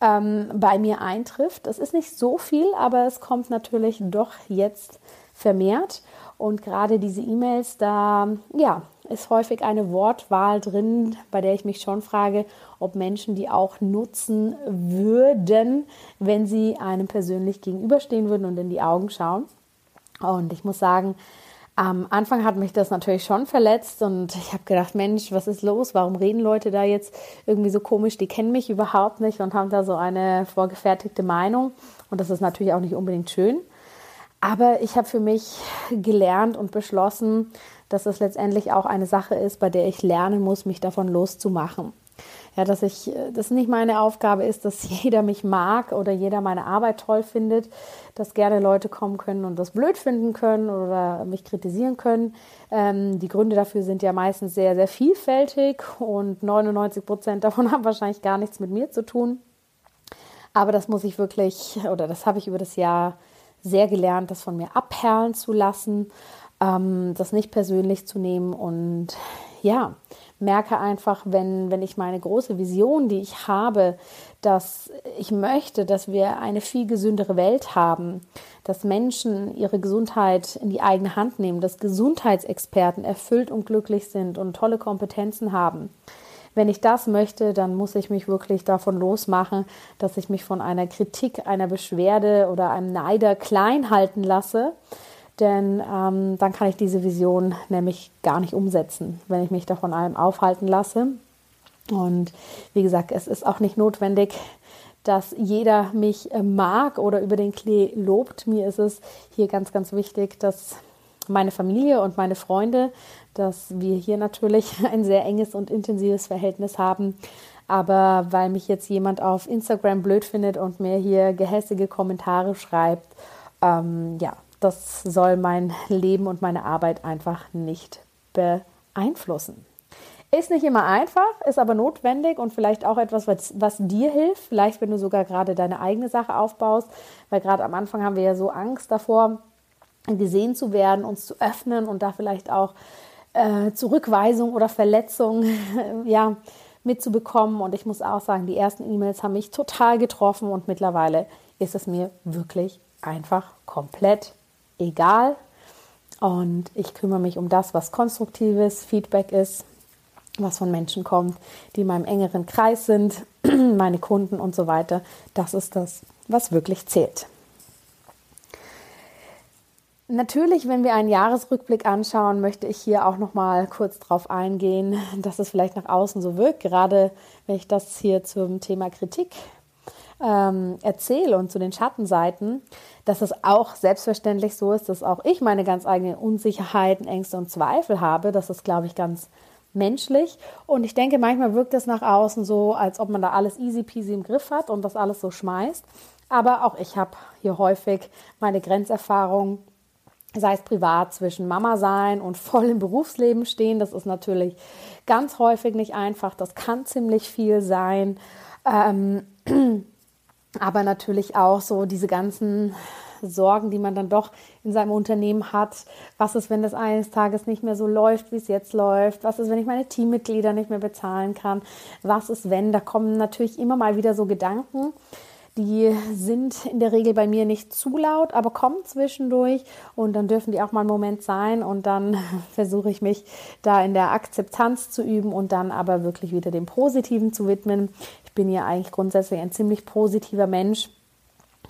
ähm, bei mir eintrifft. Es ist nicht so viel, aber es kommt natürlich doch jetzt vermehrt. Und gerade diese E-Mails, da ja, ist häufig eine Wortwahl drin, bei der ich mich schon frage, ob Menschen die auch nutzen würden, wenn sie einem persönlich gegenüberstehen würden und in die Augen schauen. Und ich muss sagen, am Anfang hat mich das natürlich schon verletzt und ich habe gedacht, Mensch, was ist los? Warum reden Leute da jetzt irgendwie so komisch? Die kennen mich überhaupt nicht und haben da so eine vorgefertigte Meinung. Und das ist natürlich auch nicht unbedingt schön. Aber ich habe für mich gelernt und beschlossen, dass es letztendlich auch eine Sache ist, bei der ich lernen muss, mich davon loszumachen. Ja, dass ich, das nicht meine Aufgabe ist, dass *laughs* jeder mich mag oder jeder meine Arbeit toll findet, dass gerne Leute kommen können und das blöd finden können oder mich kritisieren können. Ähm, die Gründe dafür sind ja meistens sehr, sehr vielfältig und 99 Prozent davon *laughs* haben wahrscheinlich gar nichts mit mir zu tun. Aber das muss ich wirklich, oder das habe ich über das Jahr sehr gelernt, das von mir abperlen zu lassen, ähm, das nicht persönlich zu nehmen und ja, merke einfach, wenn, wenn ich meine große Vision, die ich habe, dass ich möchte, dass wir eine viel gesündere Welt haben, dass Menschen ihre Gesundheit in die eigene Hand nehmen, dass Gesundheitsexperten erfüllt und glücklich sind und tolle Kompetenzen haben, wenn ich das möchte, dann muss ich mich wirklich davon losmachen, dass ich mich von einer Kritik, einer Beschwerde oder einem Neider klein halten lasse. Denn ähm, dann kann ich diese Vision nämlich gar nicht umsetzen, wenn ich mich davon allem aufhalten lasse. Und wie gesagt, es ist auch nicht notwendig, dass jeder mich äh, mag oder über den Klee lobt. Mir ist es hier ganz, ganz wichtig, dass meine Familie und meine Freunde, dass wir hier natürlich *laughs* ein sehr enges und intensives Verhältnis haben. Aber weil mich jetzt jemand auf Instagram blöd findet und mir hier gehässige Kommentare schreibt, ähm, ja, das soll mein Leben und meine Arbeit einfach nicht beeinflussen. Ist nicht immer einfach, ist aber notwendig und vielleicht auch etwas, was, was dir hilft. Vielleicht, wenn du sogar gerade deine eigene Sache aufbaust, weil gerade am Anfang haben wir ja so Angst davor, gesehen zu werden, uns zu öffnen und da vielleicht auch äh, Zurückweisung oder Verletzung *laughs* ja, mitzubekommen. Und ich muss auch sagen, die ersten E-Mails haben mich total getroffen und mittlerweile ist es mir wirklich einfach komplett egal. Und ich kümmere mich um das, was konstruktives Feedback ist, was von Menschen kommt, die in meinem engeren Kreis sind, *clears throat* meine Kunden und so weiter. Das ist das, was wirklich zählt. Natürlich, wenn wir einen Jahresrückblick anschauen, möchte ich hier auch noch mal kurz darauf eingehen, dass es vielleicht nach außen so wirkt, gerade wenn ich das hier zum Thema Kritik ähm, erzähle und zu den Schattenseiten, dass es auch selbstverständlich so ist, dass auch ich meine ganz eigenen Unsicherheiten, Ängste und Zweifel habe. Das ist, glaube ich, ganz menschlich. Und ich denke, manchmal wirkt es nach außen so, als ob man da alles easy peasy im Griff hat und das alles so schmeißt. Aber auch ich habe hier häufig meine Grenzerfahrung sei es privat zwischen Mama sein und voll im Berufsleben stehen. Das ist natürlich ganz häufig nicht einfach. Das kann ziemlich viel sein. Ähm, *clears throat* aber natürlich auch so diese ganzen Sorgen, die man dann doch in seinem Unternehmen hat. Was ist, wenn das eines Tages nicht mehr so läuft, wie es jetzt läuft? Was ist, wenn ich meine Teammitglieder nicht mehr bezahlen kann? Was ist, wenn? Da kommen natürlich immer mal wieder so Gedanken. Die sind in der Regel bei mir nicht zu laut, aber kommen zwischendurch und dann dürfen die auch mal einen Moment sein und dann *laughs* versuche ich mich da in der Akzeptanz zu üben und dann aber wirklich wieder dem Positiven zu widmen. Ich bin ja eigentlich grundsätzlich ein ziemlich positiver Mensch.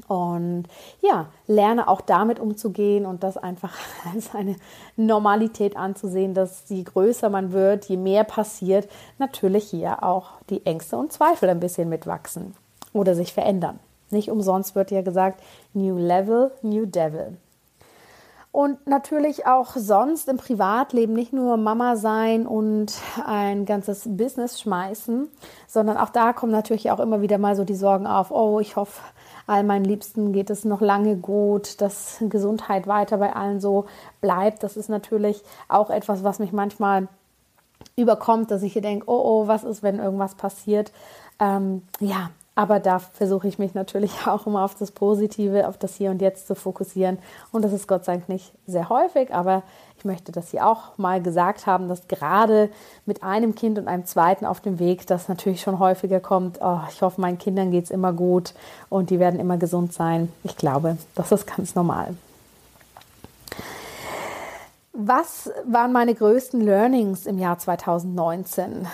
Und ja, lerne auch damit umzugehen und das einfach *laughs* als eine Normalität anzusehen, dass je größer man wird, je mehr passiert, natürlich hier auch die Ängste und Zweifel ein bisschen mitwachsen oder sich verändern. Nicht umsonst wird ja gesagt, New Level, New Devil. Und natürlich auch sonst im Privatleben nicht nur Mama sein und ein ganzes Business schmeißen, sondern auch da kommen natürlich auch immer wieder mal so die Sorgen auf, oh, ich hoffe, all meinen Liebsten geht es noch lange gut, dass Gesundheit weiter bei allen so bleibt. Das ist natürlich auch etwas, was mich manchmal überkommt, dass ich hier denke, oh, oh, was ist, wenn irgendwas passiert? Ähm, ja, aber da versuche ich mich natürlich *laughs* auch immer auf das Positive, auf das Hier und Jetzt zu fokussieren. Und das ist Gott sei Dank nicht sehr häufig, aber ich möchte das hier auch mal gesagt haben, dass gerade mit einem Kind und einem zweiten auf dem Weg das natürlich schon häufiger kommt. Oh, ich hoffe, meinen Kindern geht es immer gut und die werden immer gesund sein. Ich glaube, das ist ganz normal. Was waren meine größten Learnings im Jahr 2019?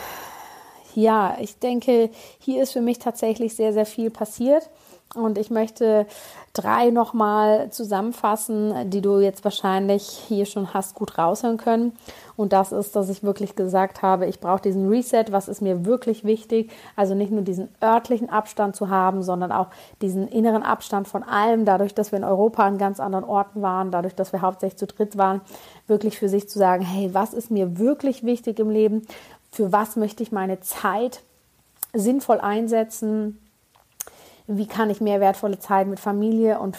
Ja, ich denke, hier ist für mich tatsächlich sehr, sehr viel passiert. Und ich möchte drei nochmal zusammenfassen, die du jetzt wahrscheinlich hier schon hast gut raushören können. Und das ist, dass ich wirklich gesagt habe, ich brauche diesen Reset. Was ist mir wirklich wichtig? Also nicht nur diesen örtlichen Abstand zu haben, sondern auch diesen inneren Abstand von allem. Dadurch, dass wir in Europa an ganz anderen Orten waren, dadurch, dass wir hauptsächlich zu dritt waren, wirklich für sich zu sagen, hey, was ist mir wirklich wichtig im Leben? Für was möchte ich meine Zeit sinnvoll einsetzen, wie kann ich mehr wertvolle Zeit mit Familie und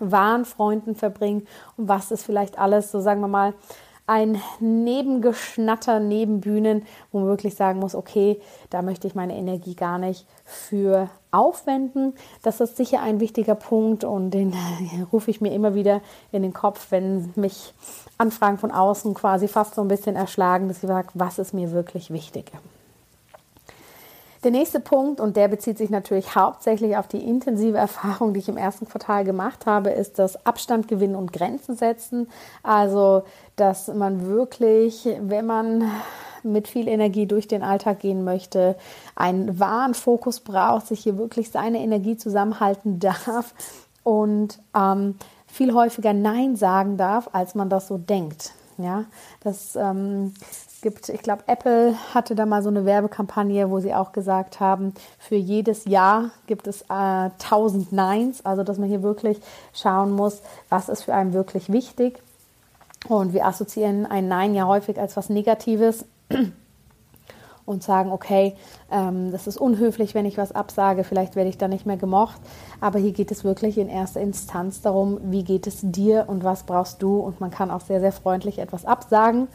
wahren Freunden verbringen? Und was ist vielleicht alles, so sagen wir mal, ein Nebengeschnatter, Nebenbühnen, wo man wirklich sagen muss, okay, da möchte ich meine Energie gar nicht für aufwenden. Das ist sicher ein wichtiger Punkt und den *laughs* rufe ich mir immer wieder in den Kopf, wenn mich Anfragen von außen quasi fast so ein bisschen erschlagen, dass ich sage, was ist mir wirklich wichtig. Der nächste Punkt, und der bezieht sich natürlich hauptsächlich auf die intensive Erfahrung, die ich im ersten Quartal gemacht habe, ist das Abstand gewinnen und Grenzen setzen. Also, dass man wirklich, wenn man mit viel Energie durch den Alltag gehen möchte, einen wahren Fokus braucht, sich hier wirklich seine Energie zusammenhalten darf und ähm, viel häufiger Nein sagen darf, als man das so denkt. Ja, das ähm, gibt, ich glaube, Apple hatte da mal so eine Werbekampagne, wo sie auch gesagt haben, für jedes Ja gibt es äh, 1000 Neins, also dass man hier wirklich schauen muss, was ist für einen wirklich wichtig. Und wir assoziieren ein Nein ja häufig als was Negatives und sagen, okay, ähm, das ist unhöflich, wenn ich was absage, vielleicht werde ich da nicht mehr gemocht. Aber hier geht es wirklich in erster Instanz darum, wie geht es dir und was brauchst du. Und man kann auch sehr, sehr freundlich etwas absagen.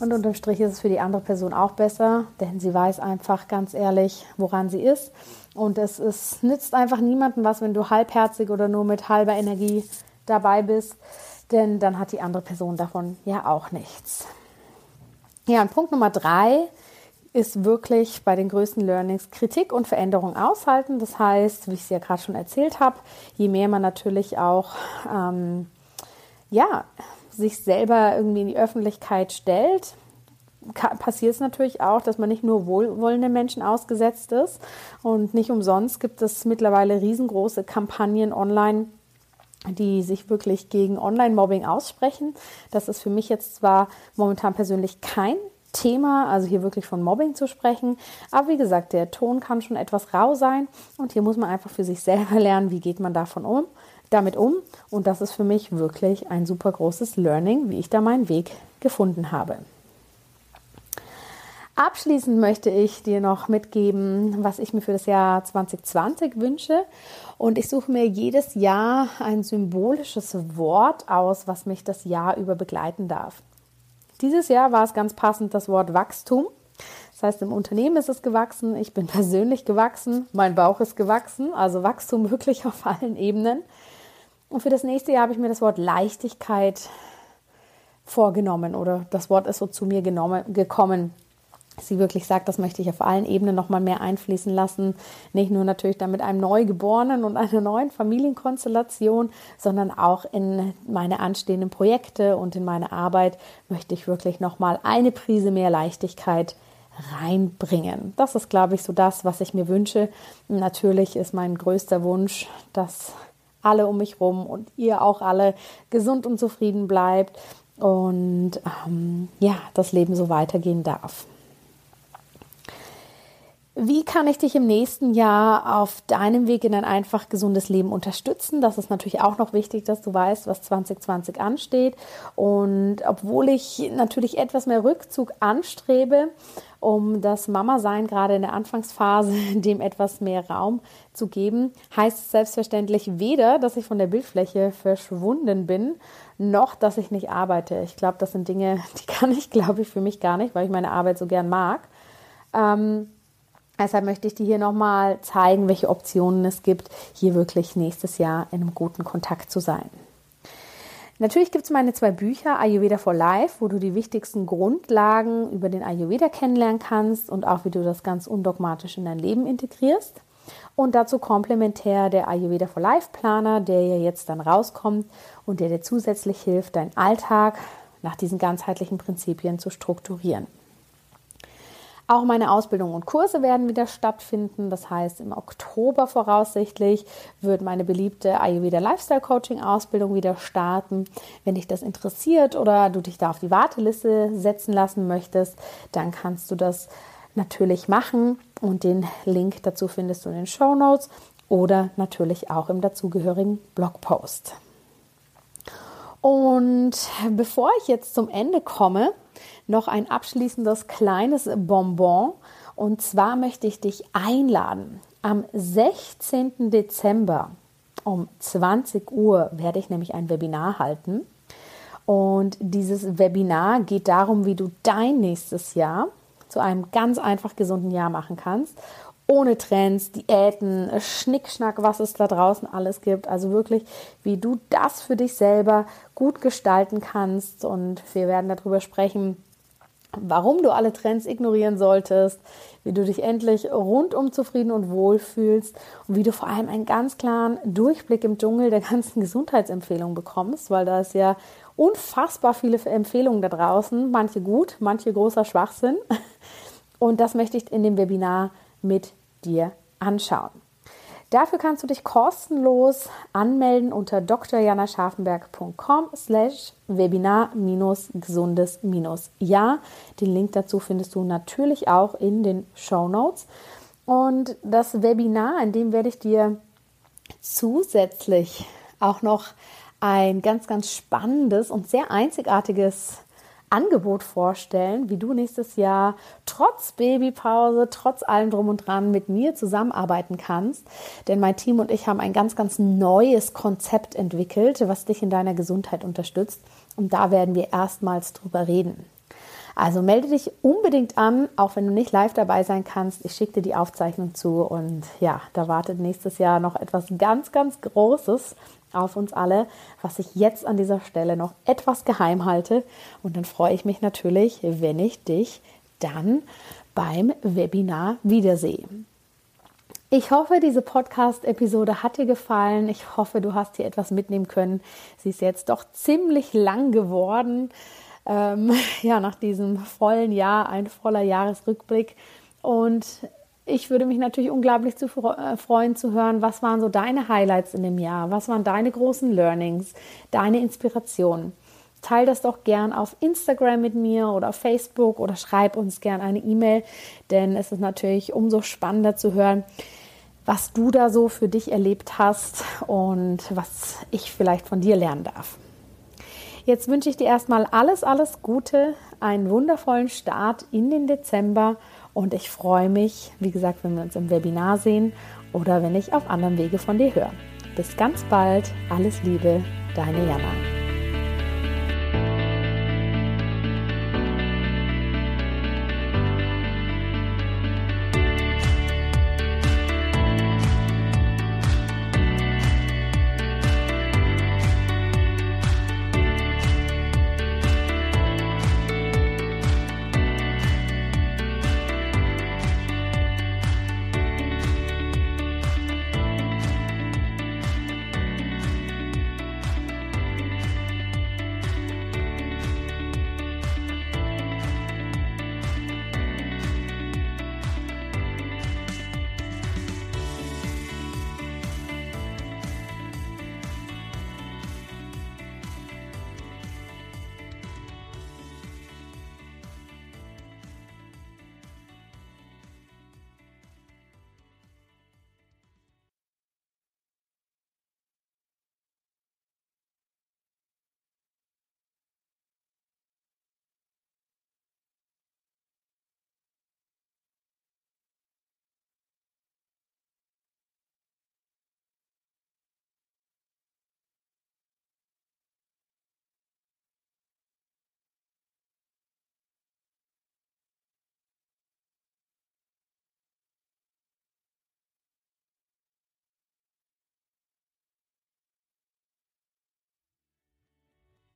Und unterm Strich ist es für die andere Person auch besser, denn sie weiß einfach ganz ehrlich, woran sie ist. Und es, es nützt einfach niemandem was, wenn du halbherzig oder nur mit halber Energie dabei bist, denn dann hat die andere Person davon ja auch nichts. Ja, und Punkt Nummer drei ist wirklich bei den größten Learnings Kritik und Veränderung aushalten. Das heißt, wie ich es ja gerade schon erzählt habe, je mehr man natürlich auch ähm, ja, sich selber irgendwie in die Öffentlichkeit stellt, passiert es natürlich auch, dass man nicht nur wohlwollende Menschen ausgesetzt ist. Und nicht umsonst gibt es mittlerweile riesengroße Kampagnen online, die sich wirklich gegen Online-Mobbing aussprechen. Das ist für mich jetzt zwar momentan persönlich kein Thema, also hier wirklich von Mobbing zu sprechen. Aber wie gesagt, der Ton kann schon etwas rau sein und hier muss man einfach für sich selber *laughs* lernen, wie geht man davon um, damit um. Und das ist für mich wirklich ein super großes Learning, wie ich da meinen Weg gefunden habe. Abschließend möchte ich dir noch mitgeben, was ich mir für das Jahr 2020 wünsche. Und ich suche mir jedes Jahr ein symbolisches Wort aus, was mich das Jahr über begleiten darf. Dieses Jahr war es ganz passend das Wort Wachstum. Das heißt, im Unternehmen ist es gewachsen, ich bin *laughs* persönlich gewachsen, mein Bauch ist gewachsen, also Wachstum wirklich *laughs* auf allen Ebenen. Und für das nächste Jahr habe ich mir das Wort Leichtigkeit vorgenommen oder das Wort ist so zu mir genommen, gekommen sie wirklich sagt, das möchte ich auf allen Ebenen nochmal mehr einfließen lassen. Nicht nur natürlich dann mit einem Neugeborenen und einer neuen Familienkonstellation, sondern auch in meine anstehenden Projekte und in meine Arbeit möchte ich wirklich nochmal eine Prise mehr Leichtigkeit reinbringen. Das ist, glaube ich, so das, was ich mir wünsche. Natürlich ist mein größter Wunsch, dass alle um mich rum und ihr auch alle gesund und zufrieden bleibt und ähm, ja, das Leben so weitergehen darf. Wie kann ich dich im nächsten Jahr auf deinem Weg in ein einfach gesundes Leben unterstützen? Das ist natürlich auch noch wichtig, dass du weißt, was 2020 ansteht. Und obwohl ich natürlich etwas mehr Rückzug anstrebe, um das Mama-Sein gerade in der Anfangsphase *laughs* dem etwas mehr Raum zu geben, heißt es selbstverständlich weder, dass ich von der Bildfläche verschwunden bin, noch, dass ich nicht arbeite. Ich glaube, das sind Dinge, *laughs* die kann ich, glaube ich, für mich gar nicht, weil ich meine Arbeit so gern mag. Ähm, Deshalb möchte ich dir hier nochmal zeigen, welche Optionen es gibt, hier wirklich nächstes Jahr in einem guten Kontakt zu sein. Natürlich gibt es meine zwei Bücher Ayurveda for Life, wo du die wichtigsten Grundlagen über den Ayurveda kennenlernen kannst und auch wie du das ganz undogmatisch in dein Leben integrierst. Und dazu komplementär der Ayurveda for Life Planer, der ja jetzt dann rauskommt und der dir zusätzlich hilft, deinen Alltag nach diesen ganzheitlichen Prinzipien zu strukturieren. Auch meine Ausbildung und Kurse werden wieder stattfinden. Das heißt, im Oktober voraussichtlich wird meine beliebte Ayurveda Lifestyle Coaching Ausbildung wieder starten. Wenn dich das interessiert oder du dich da auf die Warteliste setzen lassen möchtest, dann kannst du das natürlich machen und den Link dazu findest du in den Show Notes oder natürlich auch im dazugehörigen Blogpost. Und bevor ich jetzt zum Ende komme, noch ein abschließendes kleines Bonbon. Und zwar möchte ich dich einladen. Am 16. Dezember um 20 Uhr werde ich nämlich ein Webinar halten. Und dieses Webinar geht darum, wie du dein nächstes Jahr zu einem ganz einfach gesunden Jahr machen kannst. Ohne Trends, Diäten, Schnickschnack, was es da draußen alles gibt. Also wirklich, wie du das für dich selber gut gestalten kannst. Und wir werden darüber sprechen, warum du alle Trends ignorieren solltest, wie du dich endlich rundum zufrieden und wohl fühlst und wie du vor allem einen ganz klaren Durchblick im Dschungel der ganzen Gesundheitsempfehlungen bekommst, weil da ist ja unfassbar viele Empfehlungen da draußen, manche gut, manche großer Schwachsinn. Und das möchte ich in dem Webinar mit dir anschauen. Dafür kannst du dich kostenlos anmelden unter drjanascharfenberg.com slash webinar-gesundes-ja. Den Link dazu findest du natürlich auch in den Show Notes. Und das Webinar, in dem werde ich dir zusätzlich auch noch ein ganz, ganz spannendes und sehr einzigartiges Angebot vorstellen, wie du nächstes Jahr trotz Babypause, trotz allem drum und dran mit mir zusammenarbeiten kannst. Denn mein Team und ich haben ein ganz, ganz neues Konzept entwickelt, was dich in deiner Gesundheit unterstützt. Und da werden wir erstmals drüber reden. Also melde dich unbedingt an, auch wenn du nicht live dabei sein kannst. Ich schicke dir die Aufzeichnung zu und ja, da wartet nächstes Jahr noch etwas ganz, ganz Großes auf uns alle, was ich jetzt an dieser Stelle noch etwas geheim halte. Und dann freue ich mich natürlich, wenn ich dich dann beim Webinar wiedersehe. Ich hoffe, diese Podcast-Episode hat dir gefallen. Ich hoffe, du hast hier etwas mitnehmen können. Sie ist jetzt doch ziemlich lang geworden. Ähm, *laughs* ja, nach diesem vollen Jahr, ein voller Jahresrückblick. Und ich würde mich natürlich unglaublich zu äh, freuen zu hören, was waren so deine Highlights in dem Jahr, was waren deine großen Learnings, deine Inspirationen. Teil das doch gern auf Instagram mit mir oder auf Facebook oder schreib uns gern eine E-Mail, denn es ist natürlich umso spannender zu hören, was du da so für dich erlebt hast und was ich vielleicht von dir lernen darf. Jetzt wünsche ich dir erstmal alles, alles Gute, einen wundervollen Start in den Dezember und ich freue mich, wie gesagt, wenn wir uns im Webinar sehen oder wenn ich auf anderem Wege von dir höre. Bis ganz bald. Alles Liebe, deine Jana.